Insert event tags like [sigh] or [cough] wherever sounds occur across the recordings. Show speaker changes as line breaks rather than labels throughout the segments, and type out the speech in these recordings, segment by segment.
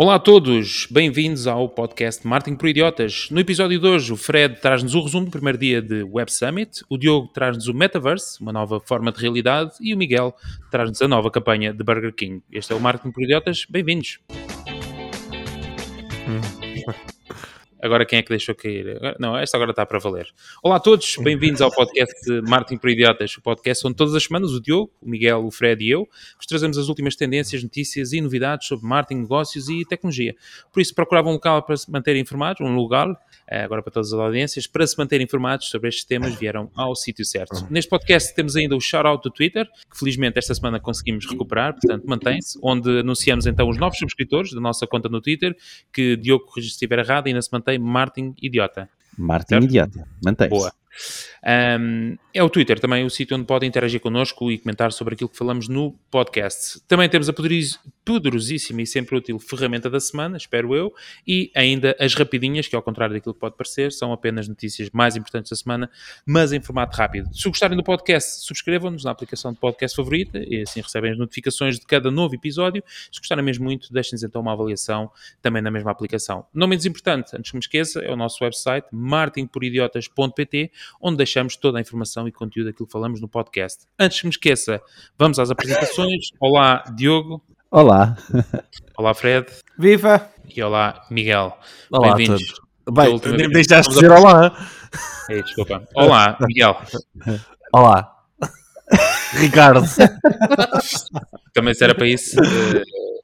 Olá a todos, bem-vindos ao podcast Marketing por Idiotas. No episódio de hoje, o Fred traz-nos o resumo do primeiro dia de Web Summit, o Diogo traz-nos o Metaverse, uma nova forma de realidade, e o Miguel traz-nos a nova campanha de Burger King. Este é o Marketing por Idiotas, bem-vindos. Hum. Agora quem é que deixou cair? Não, esta agora está para valer. Olá a todos, bem-vindos ao podcast Marketing para Idiotas, o podcast onde todas as semanas o Diogo, o Miguel, o Fred e eu vos trazemos as últimas tendências, notícias e novidades sobre marketing, negócios e tecnologia. Por isso, procurava um local para se manter informados, um lugar eh, agora para todas as audiências, para se manterem informados sobre estes temas, vieram ao sítio certo. Neste podcast temos ainda o shout-out do Twitter, que felizmente esta semana conseguimos recuperar, portanto mantém-se, onde anunciamos então os novos subscritores da nossa conta no Twitter, que Diogo, se estiver errado, ainda se mantém Martin Idiota.
Martin Idiota, mantém-se.
Boa. Um, é o Twitter também o sítio onde podem interagir connosco e comentar sobre aquilo que falamos no podcast. Também temos a poderosíssima e sempre útil ferramenta da semana, espero eu, e ainda as rapidinhas, que ao contrário daquilo que pode parecer, são apenas notícias mais importantes da semana, mas em formato rápido. Se gostarem do podcast, subscrevam-nos na aplicação de podcast favorita e assim recebem as notificações de cada novo episódio. Se gostarem mesmo muito, deixem-nos então uma avaliação também na mesma aplicação. Não menos importante, antes que me esqueça, é o nosso website martinporidiotas.pt onde deixamos toda a informação e conteúdo daquilo que falamos no podcast. Antes que me esqueça, vamos às apresentações. [laughs] Olá, Diogo.
Olá.
Olá, Fred.
Viva!
E olá, Miguel.
Olá Bem-vindos. Bem, deixaste de dizer olá.
Ei, desculpa. Olá, Miguel.
Olá. [laughs] Ricardo.
Também se era para isso.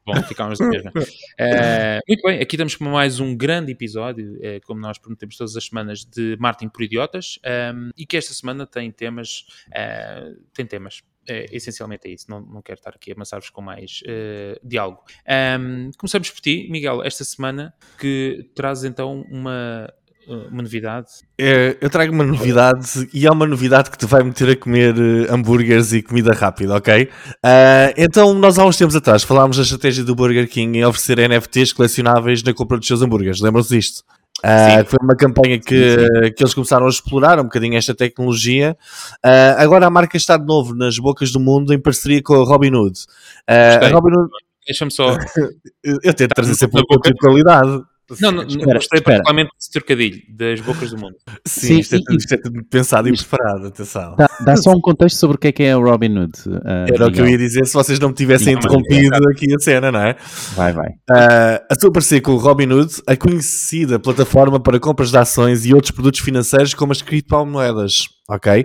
Bom, ficámos de mesma. Uh, muito bem, aqui estamos com mais um grande episódio, uh, como nós prometemos todas as semanas, de Martin por Idiotas, um, ehm, e que esta semana tem temas, uh, tem temas, é, essencialmente é isso, não, não quero estar aqui a amassar-vos com mais uh, diálogo. Um, ehm, começamos por ti, Miguel, esta semana que traz então uma, uma novidade?
É, eu trago uma novidade e é uma novidade que te vai meter a comer uh, hambúrgueres e comida rápida, ok? Uh, então, nós há uns tempos atrás falámos da estratégia do Burger King em oferecer NFTs colecionáveis na compra dos seus hambúrgueres. Lembram-se disto? Uh, foi uma campanha que, que eles começaram a explorar um bocadinho esta tecnologia. Uh, agora a marca está de novo nas bocas do mundo em parceria com a Robinhood. Uh,
Robinhood... Deixa-me só. [laughs]
eu tento trazer sempre um pouco de qualidade.
Não, não, espera, gostei espera. particularmente desse trocadilho das bocas do mundo. [laughs]
Sim, Sim isto, é tudo, isto, é tudo, pensado e preparado, atenção.
Dá, dá, só um contexto sobre o que é que é o Robin Hood.
Uh, Era o que eu ia dizer se vocês não me tivessem interrompido aqui a cena, não é?
Vai, vai.
Uh, a sua parceria com o Robin Hood, a conhecida plataforma para compras de ações e outros produtos financeiros como as criptomoedas. Ok?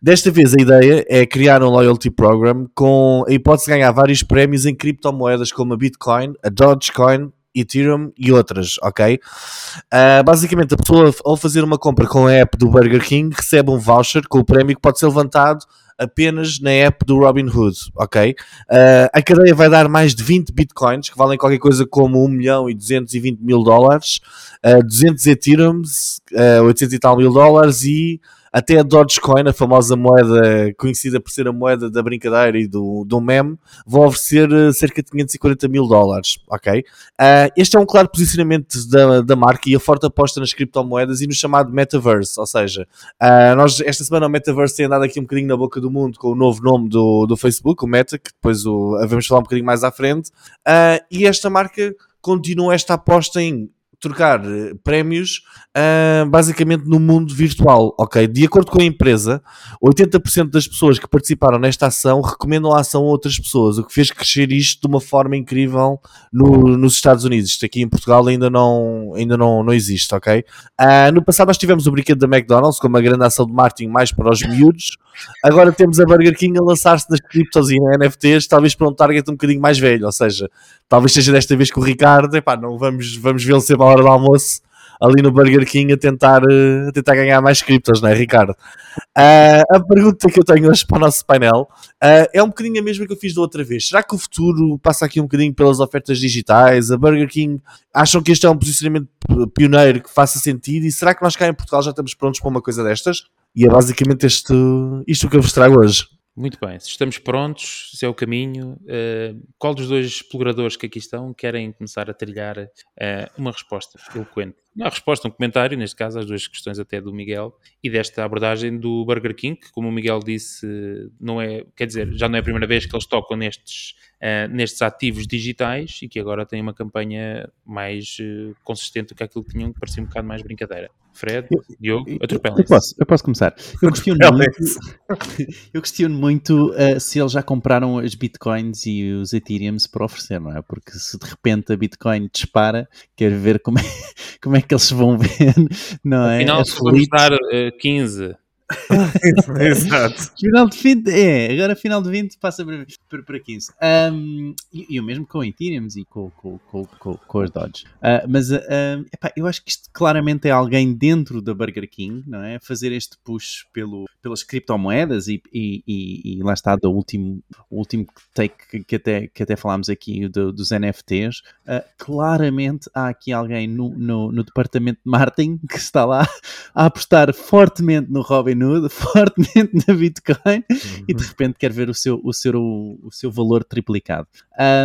Desta vez a ideia é criar um loyalty program com a hipótese de ganhar vários prémios em criptomoedas como a Bitcoin, a Dogecoin Ethereum e outras, ok? Uh, basicamente, a pessoa ao fazer uma compra com a app do Burger King recebe um voucher com o prémio que pode ser levantado apenas na app do Robinhood, ok? Uh, a cadeia vai dar mais de 20 bitcoins, que valem qualquer coisa como 1 milhão e 220 mil dólares, uh, 200 Ethereums, uh, 800 e tal mil dólares e até a Dogecoin, a famosa moeda conhecida por ser a moeda da brincadeira e do, do meme, vão oferecer eh, cerca de 540 mil dólares, ok? Uh, este é um claro posicionamento da, da marca e a forte aposta nas criptomoedas e no chamado Metaverse, ou seja, uh, nós esta semana o Metaverse tem andado aqui um bocadinho na boca do mundo com o novo nome do, do Facebook, o Meta, que depois o, vamos falar um bocadinho mais à frente, uh, e esta marca continua esta aposta em trocar eh, prémios uh, basicamente no mundo virtual, ok? De acordo com a empresa, 80% das pessoas que participaram nesta ação recomendam a ação a outras pessoas, o que fez crescer isto de uma forma incrível no, nos Estados Unidos. Isto aqui em Portugal ainda não, ainda não, não existe, ok? Uh, no passado nós tivemos o brinquedo da McDonald's com uma grande ação de marketing mais para os miúdos. Agora temos a Burger King a lançar-se nas criptos e NFTs, talvez para um target um bocadinho mais velho, ou seja, talvez seja desta vez que o Ricardo, epá, não vamos, vamos vê-lo sempre à hora do almoço ali no Burger King a tentar, eh, a tentar ganhar mais criptos, não é, Ricardo? Uh, a pergunta que eu tenho hoje para o nosso painel uh, é um bocadinho a mesma que eu fiz da outra vez. Será que o futuro passa aqui um bocadinho pelas ofertas digitais? A Burger King acham que este é um posicionamento pioneiro que faça sentido? E será que nós cá em Portugal já estamos prontos para uma coisa destas? E é basicamente este, isto que eu vos trago hoje.
Muito bem, se estamos prontos, se é o caminho, uh, qual dos dois exploradores que aqui estão querem começar a trilhar uh, uma resposta eloquente? Não, a resposta, um comentário, neste caso, às duas questões até do Miguel e desta abordagem do Burger King, que, como o Miguel disse, não é, quer dizer, já não é a primeira vez que eles tocam nestes, uh, nestes ativos digitais e que agora têm uma campanha mais consistente do que aquilo que tinham, que parecia um bocado mais brincadeira. Fred, Diogo, atropelem
eu posso, eu posso começar. Eu questiono muito, eu questiono muito uh, se eles já compraram as bitcoins e os ethereums para oferecer, não é? Porque se de repente a bitcoin dispara, quero ver como é, [laughs] como é que eles vão ver, não é?
Afinal, se vamos dar uh, 15 [laughs]
Exato.
Final de 20, é, agora final de 20 passa para, para, para 15. Um, e, o mesmo com o Ethereum e com, com, com, com, com as Dodge. Uh, mas uh, epá, eu acho que isto claramente é alguém dentro da Burger King, não é? Fazer este push pelo, pelas criptomoedas e, e, e, e lá está do último, o último take que até, que até falámos aqui do, dos NFTs. Uh, claramente há aqui alguém no, no, no departamento de marketing que está lá a apostar fortemente no Robin [laughs] fortemente na Bitcoin uhum. e de repente quer ver o seu, o seu, o, seu valor triplicado.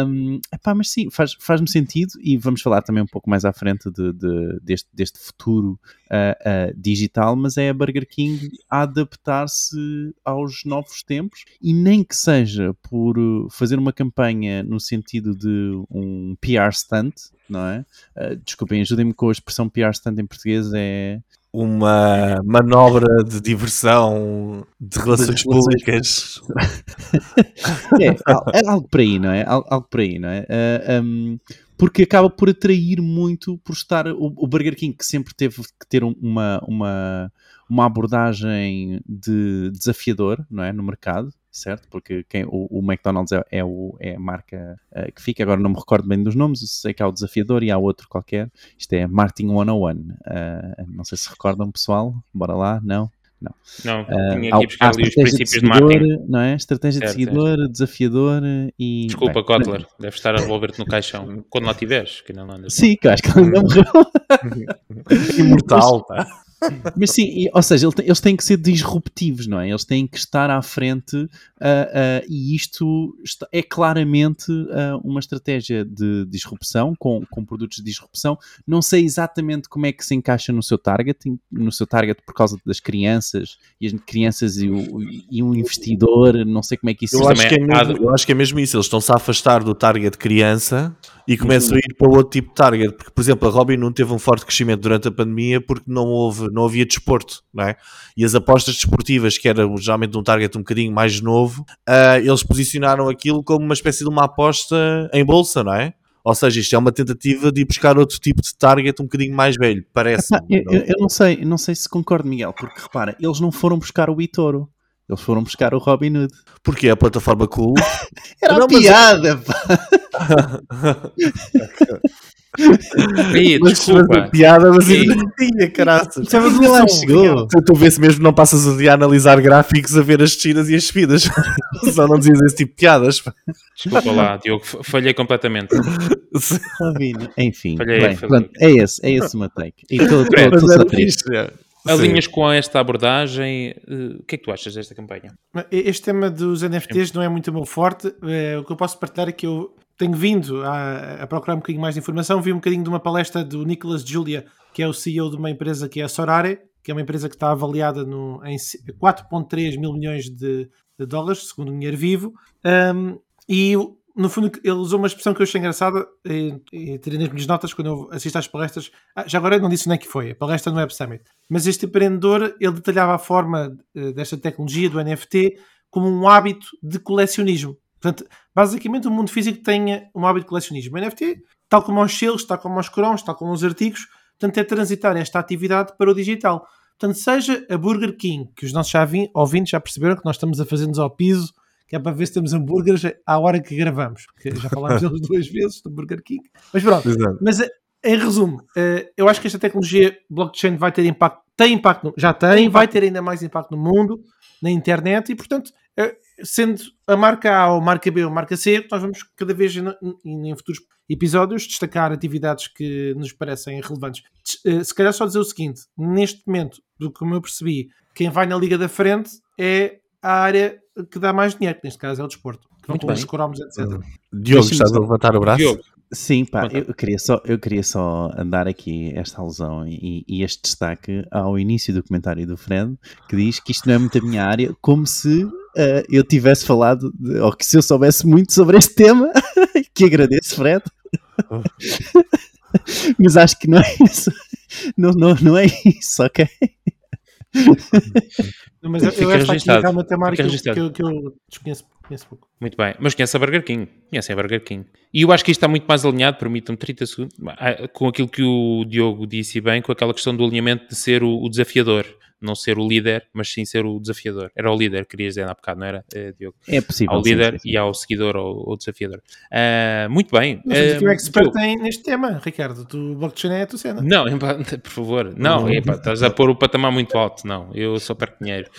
Um, epá, mas sim, faz, faz-me sentido e vamos falar também um pouco mais à frente de, de deste, deste futuro uh, uh, digital, mas é a Burger King a adaptar-se aos novos tempos e nem que seja por fazer uma campanha no sentido de um PR stunt, não é? Uh, desculpem, ajudem-me com a expressão PR stunt em português, é
uma manobra de diversão de relações públicas. [laughs]
é, é, algo por aí, não é? Algo, algo por aí, não é? Uh, ah, um, porque acaba por atrair muito por estar o, o, Burger King que sempre teve que ter uma, uma, uma abordagem de desafiador, não é? No mercado certo? Porque quem, o, o McDonald's é, é, o, é a marca uh, que fica, agora não me recordo bem dos nomes, sei que há o desafiador e há outro qualquer. Isto é Martin 101. Uh, não sei se recordam, pessoal. Bora lá, não?
Não, não uh, tinha aqui buscar ali os princípios de, seguidor, de marketing.
Não é? Estratégia certo, de seguidor, certo. desafiador e.
Desculpa, bem, Kotler, bem. deve estar a revolver-te no caixão quando lá estiveres, que não andas.
Sim, que acho que ele não morreu. [laughs]
Imortal, pá.
Mas sim, ou seja, eles têm que ser disruptivos, não é? Eles têm que estar à frente uh, uh, e isto é claramente uh, uma estratégia de disrupção, com, com produtos de disrupção. Não sei exatamente como é que se encaixa no seu target, no seu target por causa das crianças e as crianças e, o, e um investidor, não sei como é que isso
eu acho que é mesmo, Eu acho que é mesmo isso, eles estão-se a afastar do target criança e começam a ir para outro tipo de target, porque por exemplo a Robin não teve um forte crescimento durante a pandemia porque não houve não havia desporto, não é? E as apostas desportivas, que era geralmente um target um bocadinho mais novo, uh, eles posicionaram aquilo como uma espécie de uma aposta em bolsa, não é? Ou seja, isto é uma tentativa de ir buscar outro tipo de target um bocadinho mais velho, parece.
Eu, eu, eu, não sei, não sei se concordo, Miguel, porque repara, eles não foram buscar o Itoro. Eles foram buscar o Robin Hood.
Porque é a plataforma cool. [laughs]
Era uma piada, pá.
Aí, desculpa.
piada, mas ainda não tinha, caraças.
Sabes onde lá chegou?
Tu, tu vês mesmo, não passas o dia a analisar gráficos, a ver as descidas e as subidas. [laughs] Só não dizias esse tipo de piadas.
Desculpa lá, Diogo, falhei completamente.
Enfim, falhei, bem, falhei. Pronto, é esse, é esse o meu take. E estou triste.
Alinhas com esta abordagem, uh, o que é que tu achas desta campanha?
Este tema dos NFTs não é muito meu forte. Uh, o que eu posso partilhar é que eu tenho vindo a, a, procurar um bocadinho mais de informação. Vi um bocadinho de uma palestra do Nicholas Julia, que é o CEO de uma empresa que é a Sorare, que é uma empresa que está avaliada no, em 4,3 mil milhões de, de, dólares, segundo o dinheiro vivo. Um, e no fundo, ele usou uma expressão que eu achei engraçada e, e tirei nas minhas notas quando eu assisto às palestras. Ah, já agora eu não disse onde é que foi, a palestra no Web Summit. Mas este empreendedor, ele detalhava a forma uh, desta tecnologia, do NFT, como um hábito de colecionismo. Portanto, basicamente o mundo físico tem um hábito de colecionismo. O NFT, tal como aos selos, tal como aos cromos, tal como aos artigos, portanto é transitar esta atividade para o digital. Portanto, seja a Burger King, que os nossos já ouvintes já perceberam que nós estamos a fazer-nos ao piso que é para ver se temos hambúrgueres à hora que gravamos. Porque já falámos [laughs] deles duas vezes do Burger King. Mas pronto. Exato. Mas eh, em resumo, eh, eu acho que esta tecnologia blockchain vai ter impacto, tem impacto, já tem, vai ter ainda mais impacto no mundo, na internet e, portanto, eh, sendo a marca A ou marca B ou marca C, nós vamos cada vez em futuros episódios destacar atividades que nos parecem relevantes. Se calhar só dizer o seguinte: neste momento, do que eu percebi, quem vai na liga da frente é à área que dá mais dinheiro, que neste caso é o desporto. Que
Muito
não
bem.
os cromos, etc.
Diogo,
Deixa-me
estás a levantar o braço?
Diogo,
Sim, pá, eu queria, só, eu queria só dar aqui esta alusão e, e este destaque ao início do comentário do Fred, que diz que isto não é muito a minha área, como se eh, eu tivesse falado, de- ou que se eu soubesse muito sobre este tema, [laughs] que agradeço, Fred. [laughs] Mas acho que não é isso. Não, não, não é isso, ok? [laughs]
Não, Mas eu, eu esta aqui
registado.
realmente é que, eu- que, eu- que eu desconheço, conheço pouco.
Muito bem, mas conhece a Burger King. Conhece a Burger King. E eu acho que isto está muito mais alinhado, permitam-me 30 segundos, ah, com aquilo que o Diogo disse bem, com aquela questão do alinhamento de ser o, o desafiador. Não ser o líder, mas sim ser o desafiador. Era o líder, querias dizer há bocado, não era, eh, Diogo?
É possível.
Ao
sim,
líder
sim, sim.
e ao seguidor ou, ou desafiador. Ah, muito bem.
Se
Ah,
o expert
Diogo,
tem neste tema, Ricardo. Tu, blockchain é a tua cena.
Não, [laughs] por favor, não, estás a pôr o patamar muito alto, não, eu só perco dinheiro.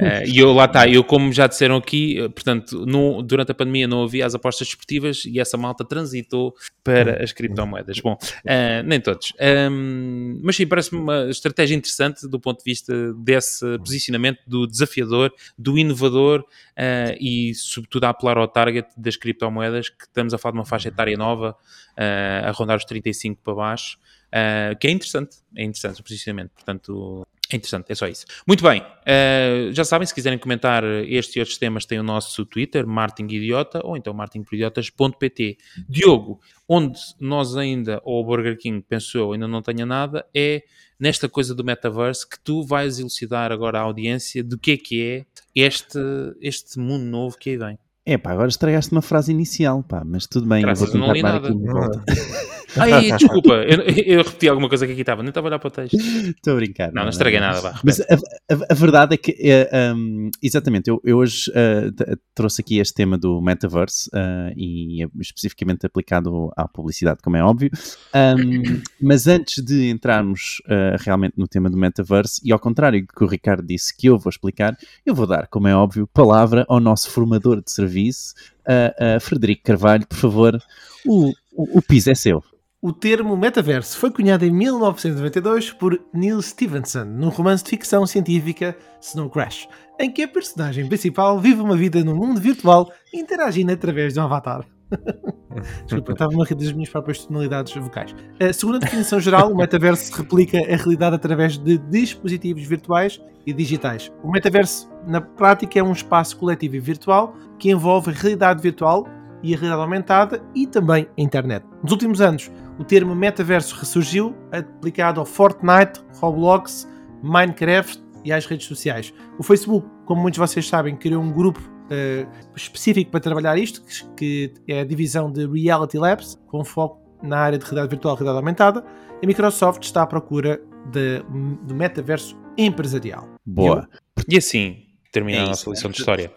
Eh, e eu lá está, eu como já disseram aqui, portanto, no- durante a pandemia não havia as apostas desportivas e essa malta transitou para as criptomoedas. Bom, eh, nem todos. Ahm, mas sim, parece-me uma estratégia interessante do ponto de vista desse posicionamento do desafiador, do inovador eh, e, sobretudo, a apelar ao target das criptomoedas, que estamos a falar de uma faixa etária nova, eh, a rondar os 35 para baixo. Uh, que é interessante, é interessante o posicionamento, portanto, é interessante, é só isso. Muito bem, uh, já sabem, se quiserem comentar estes e outros temas, tem o nosso Twitter, Martin Idiota, ou então martinporidiotas.pt. Diogo, onde nós ainda, ou o Burger King, penso eu, ainda não tenha nada, é nesta coisa do metaverse que tu vais elucidar agora à audiência do que é que é este, este mundo novo que aí vem.
É pá, agora estragaste uma frase inicial, pá, mas tudo bem, eu vou
eu não
tentar
li
aqui
nada. [laughs] Ai, [laughs] desculpa, eu, eu repeti alguma coisa que aqui estava, nem estava a olhar para o texto.
Estou a brincar.
Não, não estraguei nada, vá.
Mas a, a- a verdade é que, é, um, exatamente, eu, eu hoje uh, trouxe aqui este tema do metaverse uh, e é especificamente aplicado à publicidade, como é óbvio. Um, [coughs] mas antes de entrarmos realmente no tema do metaverse, e ao contrário do que o Ricardo disse que eu vou explicar, eu vou dar, como é óbvio, palavra ao nosso formador de serviço, uh, Frederico Carvalho, por favor. O, o, o piso é seu.
O termo metaverso foi cunhado em 1992 por Neil Stevenson num romance de ficção científica Snow Crash, em que a personagem principal vive uma vida num mundo virtual interagindo através de um avatar. [laughs] Desculpa, estava a rir das minhas próprias tonalidades vocais. Segundo a definição geral, o metaverso replica a realidade através de dispositivos virtuais e digitais. O metaverso, na prática, é um espaço coletivo e virtual que envolve a realidade virtual e a realidade aumentada e também a internet. Nos últimos anos, o termo metaverso ressurgiu, aplicado ao Fortnite, Roblox, Minecraft e às redes sociais. O Facebook, como muitos de vocês sabem, criou um grupo eh, específico para trabalhar isto, que, que é a divisão de Reality Labs, com foco na área de realidade virtual e realidade aumentada. A Microsoft está à procura de, do metaverso empresarial.
Boa.
E assim termina
É
a nossa lição
é.
de história.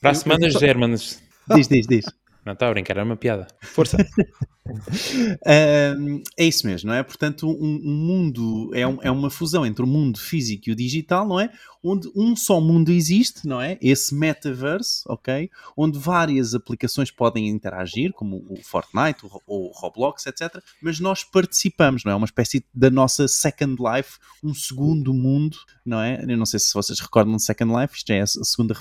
Para a semana, Germanos.
Diz, diz, diz.
Não, está a brincar, era uma piada. Força. [laughs]
É isso mesmo, não é? Portanto, um, um mundo é, um- é uma fusão entre o mundo físico e o digital, não é? Onde um só mundo existe, não é? Esse metaverse, ok? Onde várias aplicações podem interagir, como o Fortnite, o o Roblox, etc. Mas nós participamos, não é? Uma espécie da nossa Second Life, um segundo mundo, não é? Eu não sei se vocês recordam de Second Life, isto é a segunda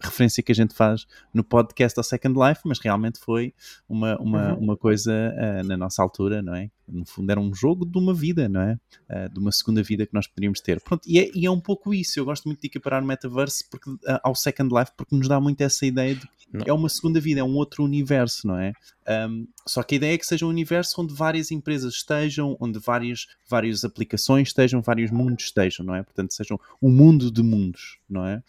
referência que a gente faz no podcast ao Second Life, mas realmente foi uma, uma, uma coisa ah, na nossa altura, não é? No fundo era um jogo de uma vida, não é? Ah, de uma segunda vida que nós poderíamos ter. Pronto, e é, e é um pouco isso. Eu gosto muito de equiparar o metaverse porque, ah, ao Second Life porque nos dá muito essa ideia de que
Não.
é uma segunda vida, é um outro universo, não é? Um, só que a ideia é que seja um universo onde várias empresas estejam, onde várias, várias aplicações estejam, vários mundos estejam, não é? Portanto, sejam um mundo de mundos, não é?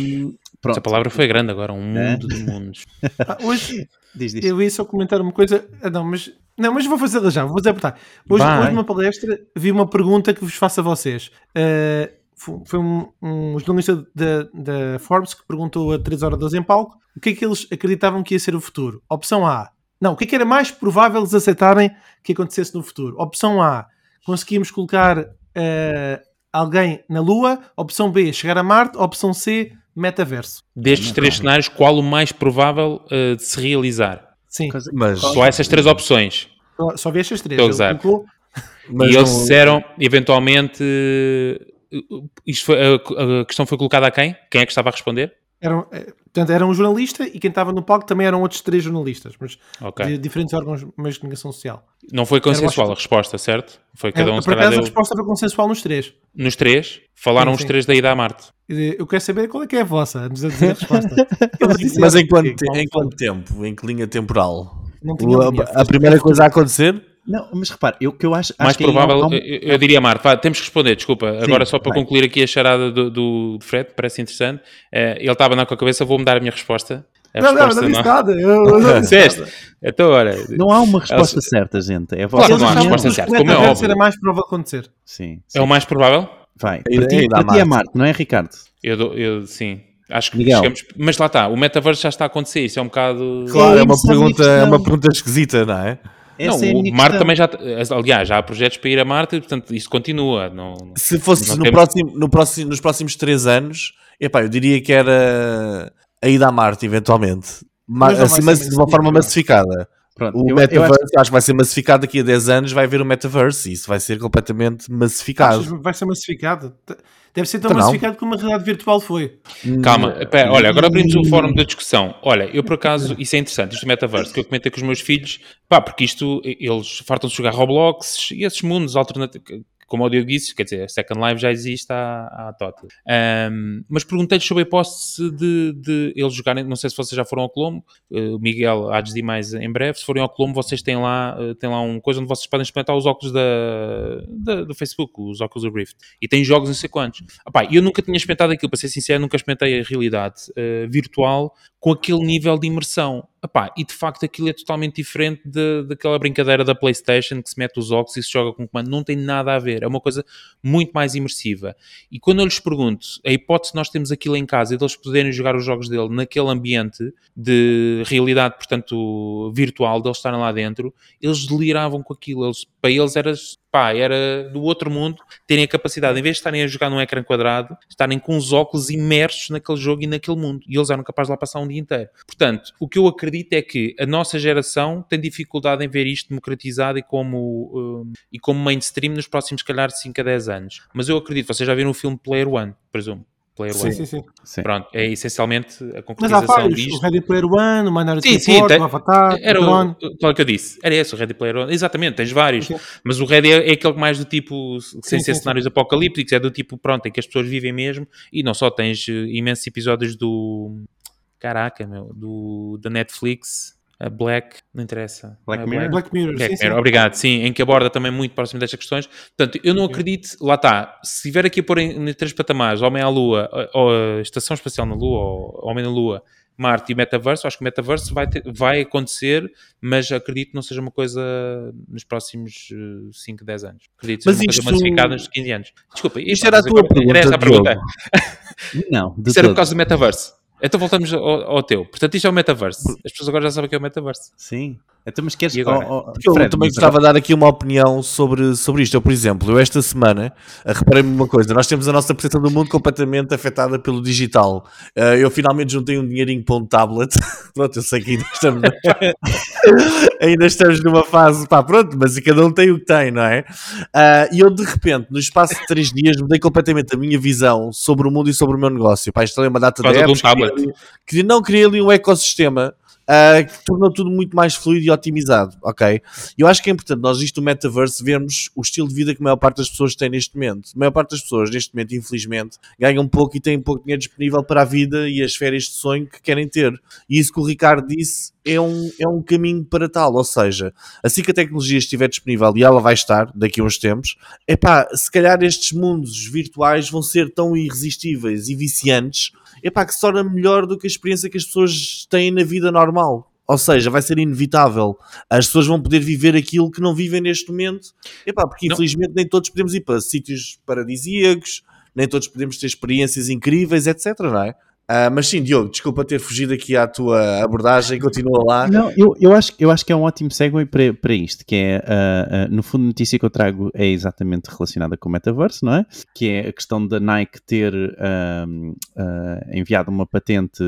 Um, pronto.
Essa palavra foi grande agora, um
É?
mundo de mundos. [laughs]
Ah, hoje
Diz, diz.
eu ia só comentar uma coisa. Ah, não, mas, não, mas vou fazer já, vou fazer apertar. Hoje,
Vai.
hoje numa palestra vi uma pergunta que vos faço a vocês. Fo- foi um, um jornalista da, Forbes que perguntou a 3 horas 12 em palco o que é que eles acreditavam que ia ser o futuro. Opção A. Não, o que é que era mais provável eles aceitarem que acontecesse no futuro? Opção A. Conseguimos colocar ah, alguém na Lua. Opção B. Chegar a Marte. Opção C. Metaverso.
Destes três cenários, qual o mais provável uh, de se realizar?
Sim,
Mas,
Só essas três opções.
só, só vi estas três.
Estou a usar.
mas
e eles
não-
disseram, eventualmente, uh, isto foi, a, a questão foi colocada a quem? Quem é que estava a responder?
Eram, eh, portanto, era um jornalista e quem estava no palco também eram outros três jornalistas, mas
Ok.
de diferentes órgãos de comunicação social.
Não foi consensual a resposta, certo? Foi cada
É,
um se
por acaso a
deu...
resposta foi consensual nos três.
Nos três, falaram
Sim,
os
sim.
três da ida a Marte.
Eu quero saber qual é que é a vossa, antes de dizer a resposta. [laughs]
Mas em quanto, em quanto tempo? Em que linha temporal?
Não tinha
O-
linha.
a, a primeira coisa a acontecer?
Não, mas repare, eu que eu acho.
Mais
acho que aí
provável,
um-
eu, eu diria. Vá, temos que responder, desculpa. Agora, só para
vai.
concluir aqui a charada do, do Fred, parece interessante. Eh, ele estava na com a cabeça, vou mudar a minha resposta. A
Não, não,
resposta
não disse nada. Eu, eu não disse
Disseste?
nada.
Então, olha.
Não há uma resposta certa, gente. É a
Claro
vossa
não há
opinião.
resposta
Os
certa, como é óbvio.
era mais provável acontecer.
Sim,
É o mais provável?
Vai.
É-
Para ti,
é
para ti é
Marte.
Marte, não é, Ricardo?
Eu, dou- eu sim. Acho que
Miguel.
chegamos. Mas lá está, o metaverso já está a acontecer. Isso é um bocado.
Claro, é uma,
é a
pergunta, é uma pergunta esquisita, não é?
Essa
não,
é a
o Marte
questão.
também já. Aliás, já há projetos para ir a Marte, e, portanto, isso continua. Não,
Se fosse
Não
no
temos-
próximo, no próximo, nos próximos três anos, epá, eu diria que era a ida à Marte, eventualmente. Ma-
Mas
assim, mas de uma forma massificada.
Pronto,
O
eu- eu
metaverse,
acho-
acho... que vai ser massificado daqui a 10 anos, vai haver o metaverse e isso vai ser completamente massificado.
Achas que vai ser massificado? Deve ser tão
Então
massificado como a realidade virtual foi.
Calma, espera, olha, agora abrimos o fórum da discussão. Olha, eu por acaso, isso é interessante, isto do metaverso, que eu comentei com os meus filhos, pá, porque isto, eles fartam-se jogar Roblox e esses mundos alternativos, como o Diogo disse, quer dizer, a Second Life já existe há, há tota. Ahm, mas perguntei-lhes sobre a hipótese de, de eles jogarem, não sei se vocês já foram ao Colombo, o Miguel há de dizer mais em breve, se forem ao Colombo vocês têm lá, eh, têm lá uma coisa onde vocês podem experimentar os óculos da, da- do Facebook, os óculos do Rift, e tem jogos não sei quantos. Epá, eu nunca tinha experimentado aquilo, para ser sincero, nunca experimentei a realidade eh, virtual com aquele nível de imersão. Epá, e de facto aquilo é totalmente diferente de- daquela brincadeira da Playstation que se mete os óculos e se joga com comando, não tem nada a ver, é uma coisa muito mais imersiva. E quando eu lhes pergunto, a hipótese de nós temos aquilo em casa e deles poderem jogar os jogos dele naquele ambiente de realidade, portanto, virtual, deles estarem lá dentro, eles deliravam com aquilo. Eles, para eles era, pá, era do outro mundo terem a capacidade, em vez de estarem a jogar num ecrã quadrado, estarem com os óculos imersos naquele jogo e naquele mundo. E eles eram capazes de lá passar um dia inteiro. Portanto, o que eu acredito é que a nossa geração tem dificuldade em ver isto democratizado e como, um, e como mainstream nos próximos, se calhar, 5 a 10 anos. Mas eu acredito, vocês já viram o filme Player One, presumo. Player
Sim,
One.
sim, sim.
Sim.
Pronto, é essencialmente a
Mas há
concretização
vários. O
disto.
Ready Player One, o Minority
Sim, sim,
Report,
tem-
o Avatar,
Era
o
o,
Drone.
é que eu disse? Era esse, o Ready Player One. Exatamente, tens vários.
Sim.
Mas o Ready é, é aquele mais do tipo, sem
Sim,
ser
sim,
cenários apocalípticos, é do tipo, pronto, em que as pessoas vivem mesmo. E não só tens eh, imensos episódios do. Caraca, meu, do, da Netflix, Black, não interessa.
Black
Não é
Mirror?
Black Mirror,
Black
sim, sim.
Mirror, obrigado, sim, em que aborda também muito próximo destas questões. Portanto, eu não acredito, lá está, se tiver aqui a pôr em, em três patamares, Homem à Lua, ou, ou a Estação Espacial na Lua, ou Homem na Lua, Marte e Metaverso, acho que o Metaverso vai, ter- vai acontecer, mas acredito que não seja uma coisa nos próximos 5, 10 anos. Acredito que
Mas
seja uma
isto-
coisa massificada nos 15 anos. Desculpa,
Isto
epá,
era a
mas
tua
agora- era essa a
pergunta.
Não, de
Isso era por causa do Metaverso. Então voltamos ao, ao teu. Portanto, isto é o Metaverso. As pessoas agora já sabem o que é o Metaverso.
Sim. Então, mas queres...
Agora?
oh, oh,
Porque eu
Fred,
também gostava de dar aqui uma opinião sobre, sobre isto. Eu, por exemplo, eu esta semana eh, reparei-me uma coisa: nós temos a nossa percepção do mundo completamente afetada pelo digital. Eh, eu finalmente juntei um dinheirinho para um tablet. [laughs] pronto, eu sei que ainda estamos, [laughs] ainda estamos numa fase, pá, pronto, mas cada um tem o que tem, não é? Ah, e eu, de repente, no espaço de três dias, mudei completamente a minha visão sobre o mundo e sobre o meu negócio. Pá, instalei uma data de
um
apps, criei
tablet.
ali- que não criei ali um ecossistema ah, que tornou tudo muito mais fluido e otimizado, ok? Eu acho que é importante nós, isto do metaverse, vermos o estilo de vida que a maior parte das pessoas tem neste momento. A maior parte das pessoas, neste momento, infelizmente, ganham pouco e têm pouco dinheiro disponível para a vida e as férias de sonho que querem ter. E isso que o Ricardo disse é um, é um caminho para tal, ou seja, assim que a tecnologia estiver disponível e ela vai estar daqui a uns tempos, epá, se calhar estes mundos virtuais vão ser tão irresistíveis e viciantes epá, que se torna melhor do que a experiência que as pessoas têm na vida normal. Ou seja, vai ser inevitável. As pessoas vão poder viver aquilo que não vivem neste momento. Epá, porque
Não.
infelizmente nem todos podemos ir para sítios paradisíacos, nem todos podemos ter experiências incríveis, etc. Não é? Ah, mas sim, Diogo, desculpa ter fugido aqui à tua abordagem, continua lá.
Não, eu, eu, acho, eu acho que é um ótimo segue para, para isto, que é, ah, ah, no fundo, a notícia que eu trago é exatamente relacionada com o metaverso, não é? Que é a questão da Nike ter enviado uma patente,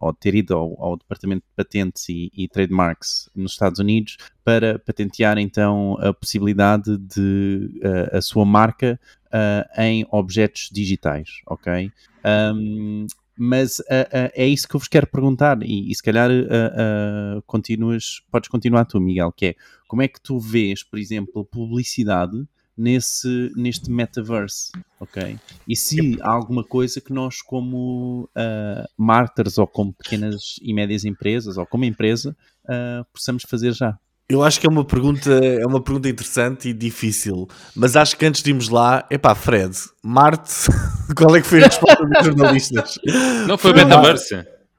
ou ter ido ao, ao Departamento de Patentes e, e Trademarks nos Estados Unidos para patentear então a possibilidade de a sua marca ah, em objetos digitais, ok? Um, Mas uh, uh, é isso que eu vos quero perguntar, e, e se calhar uh, continuas, podes continuar tu, Miguel, que é como é que tu vês, por exemplo, publicidade nesse, neste metaverse, ok? E se há alguma coisa que nós, como uh, ou como pequenas e médias empresas ou como empresa, possamos fazer já?
Eu acho que é uma pergunta, é uma pergunta interessante e difícil, mas acho que antes de irmos lá, epá, Fred, Marte, [laughs] qual é que foi a resposta dos jornalistas?
Não foi Metaverse?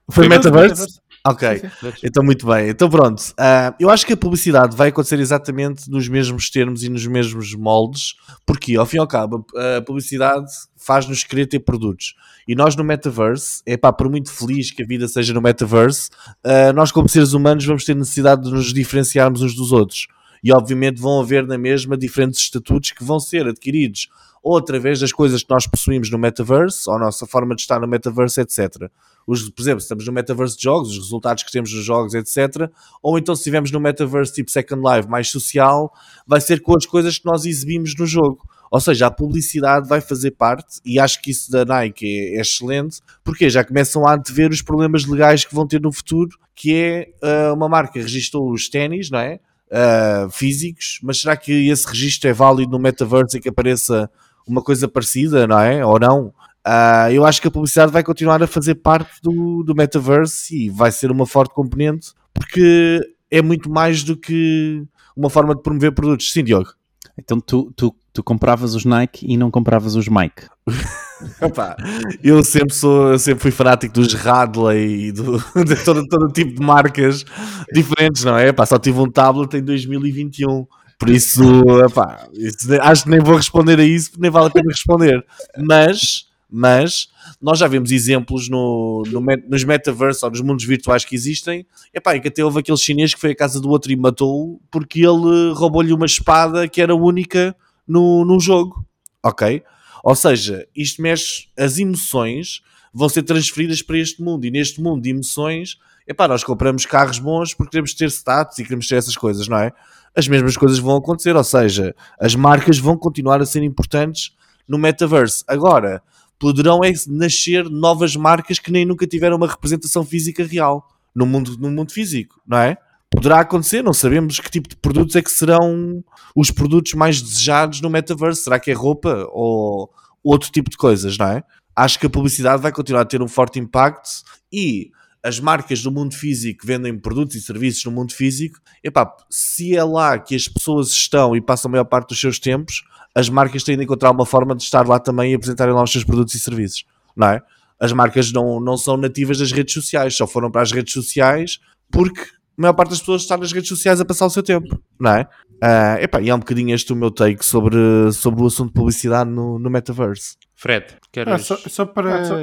Foi, foi Metaverse? metaverse? Ok, sim, sim. então muito bem. Então pronto, uh, eu acho que a publicidade vai acontecer exatamente nos mesmos termos e nos mesmos moldes, porque ao fim e ao cabo a publicidade faz-nos querer ter produtos. E nós no Metaverse, é pá, por muito feliz que a vida seja no Metaverse, uh, nós como seres humanos vamos ter necessidade de nos diferenciarmos uns dos outros. E obviamente vão haver na mesma diferentes estatutos que vão ser adquiridos ou através das coisas que nós possuímos no Metaverse, ou a nossa forma de estar no Metaverse, etc os, por exemplo, se estamos no metaverse de jogos, os resultados que temos nos jogos, etc. Ou então se estivermos no metaverse tipo Second Life mais social, vai ser com as coisas que nós exibimos no jogo. Ou seja, a publicidade vai fazer parte, e acho que isso da Nike é, é excelente, porque já começam a antever os problemas legais que vão ter no futuro, que é uh, uma marca registrou os ténis, não é? Uh, físicos, mas será que esse registro é válido no metaverse e que apareça uma coisa parecida, não é? Ou não? Uh, eu acho que a publicidade vai continuar a fazer parte do, do metaverse e vai ser uma forte componente porque é muito mais do que uma forma de promover produtos. Sim, Diogo.
Então tu, tu, tu compravas os Nike e não compravas os Mike. [laughs]
Opa, eu sempre sou, eu sempre fui fanático dos Radley e do, [laughs] de todo, todo tipo de marcas diferentes, não é? Epá, só tive um tablet em 2021. Por isso, epá, isso, acho que nem vou responder a isso, nem vale a pena responder. Mas mas nós já vemos exemplos no, no, nos metaverse ou nos mundos virtuais que existem. Epá, e que até houve aquele chinês que foi à casa do outro e matou porque ele roubou-lhe uma espada que era única no, no jogo. Ok? Ou seja, isto mexe, as emoções vão ser transferidas para este mundo e neste mundo de emoções, epá, nós compramos carros bons porque queremos ter status e queremos ter essas coisas, não é? As mesmas coisas vão acontecer, ou seja, as marcas vão continuar a ser importantes no metaverse. Agora, poderão é nascer novas marcas que nem nunca tiveram uma representação física real no mundo, no mundo físico, não é? Poderá acontecer, não sabemos que tipo de produtos é que serão os produtos mais desejados no metaverse. Será que é roupa ou outro tipo de coisas, não é? Acho que a publicidade vai continuar a ter um forte impacto e as marcas do mundo físico vendem produtos e serviços no mundo físico, epá, se é lá que as pessoas estão e passam a maior parte dos seus tempos, as marcas têm de encontrar uma forma de estar lá também e apresentarem lá os seus produtos e serviços, não é? As marcas não, não são nativas das redes sociais, só foram para as redes sociais porque a maior parte das pessoas está nas redes sociais a passar o seu tempo, não é? Uh, epá, e é um bocadinho este o meu take sobre, sobre o assunto de publicidade no, no metaverse.
Fred, quero
ah, só, só, para ah, só,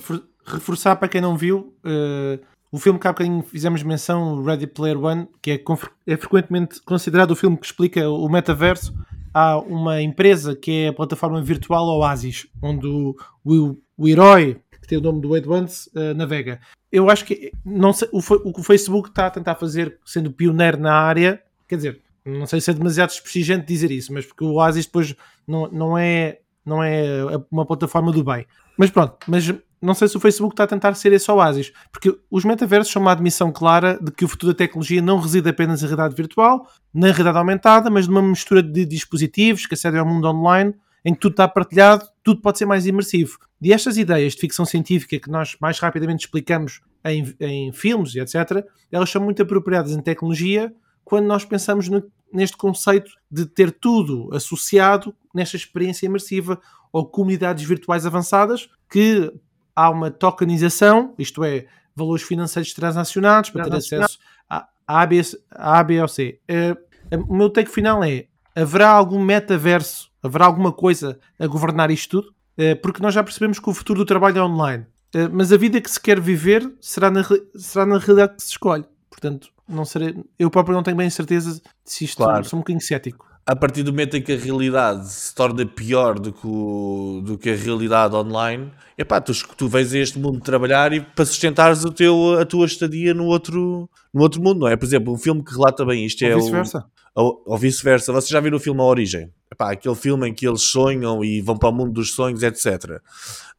só... reforçar para quem não viu, uh, o filme que há bocadinho fizemos menção, Ready Player One, que é, é frequentemente considerado o filme que explica o metaverso, há uma empresa que é a plataforma virtual Oasis, onde o, o, o herói, que tem o nome do Wade Once, uh, navega. Eu acho que não sei, o, o que o Facebook está a tentar fazer, sendo pioneiro na área, quer dizer, não sei se é demasiado desprestigiante dizer isso, mas porque o Oasis depois não, não, é, não é uma plataforma do bem. Mas pronto, mas não sei se o Facebook está a tentar ser esse oásis, porque os metaversos são uma admissão clara de que o futuro da tecnologia não reside apenas em realidade virtual, na realidade aumentada, mas numa mistura de dispositivos que acedem ao mundo online, em que tudo está partilhado, tudo pode ser mais imersivo. E estas ideias de ficção científica que nós mais rapidamente explicamos em, em filmes e etc., elas são muito apropriadas em tecnologia quando nós pensamos no, neste conceito de ter tudo associado nesta experiência imersiva ou comunidades virtuais avançadas que há uma tokenização, isto é, valores financeiros transacionados para ter acesso a, a, B, a, B ou C. Uh, o meu take final é: haverá algum metaverso, haverá alguma coisa a governar isto tudo? Uh, porque nós já percebemos que o futuro do trabalho é online. Uh, mas a vida que se quer viver será na, será na realidade que se escolhe. Portanto, não serei, eu próprio não tenho bem certeza se isto claro. sou um bocadinho cético
a partir do momento em que a realidade se torna pior do que, o, do que a realidade online, epá, tu, tu vens a este mundo trabalhar e para sustentares o teu, a tua estadia no outro, no outro mundo, não é? Por exemplo, um filme que relata bem isto
ou
é
vice-versa.
Ou, ou vice-versa. Vocês já viram o filme A Origem? epá, aquele filme em que eles sonham e vão para o mundo dos sonhos, etc.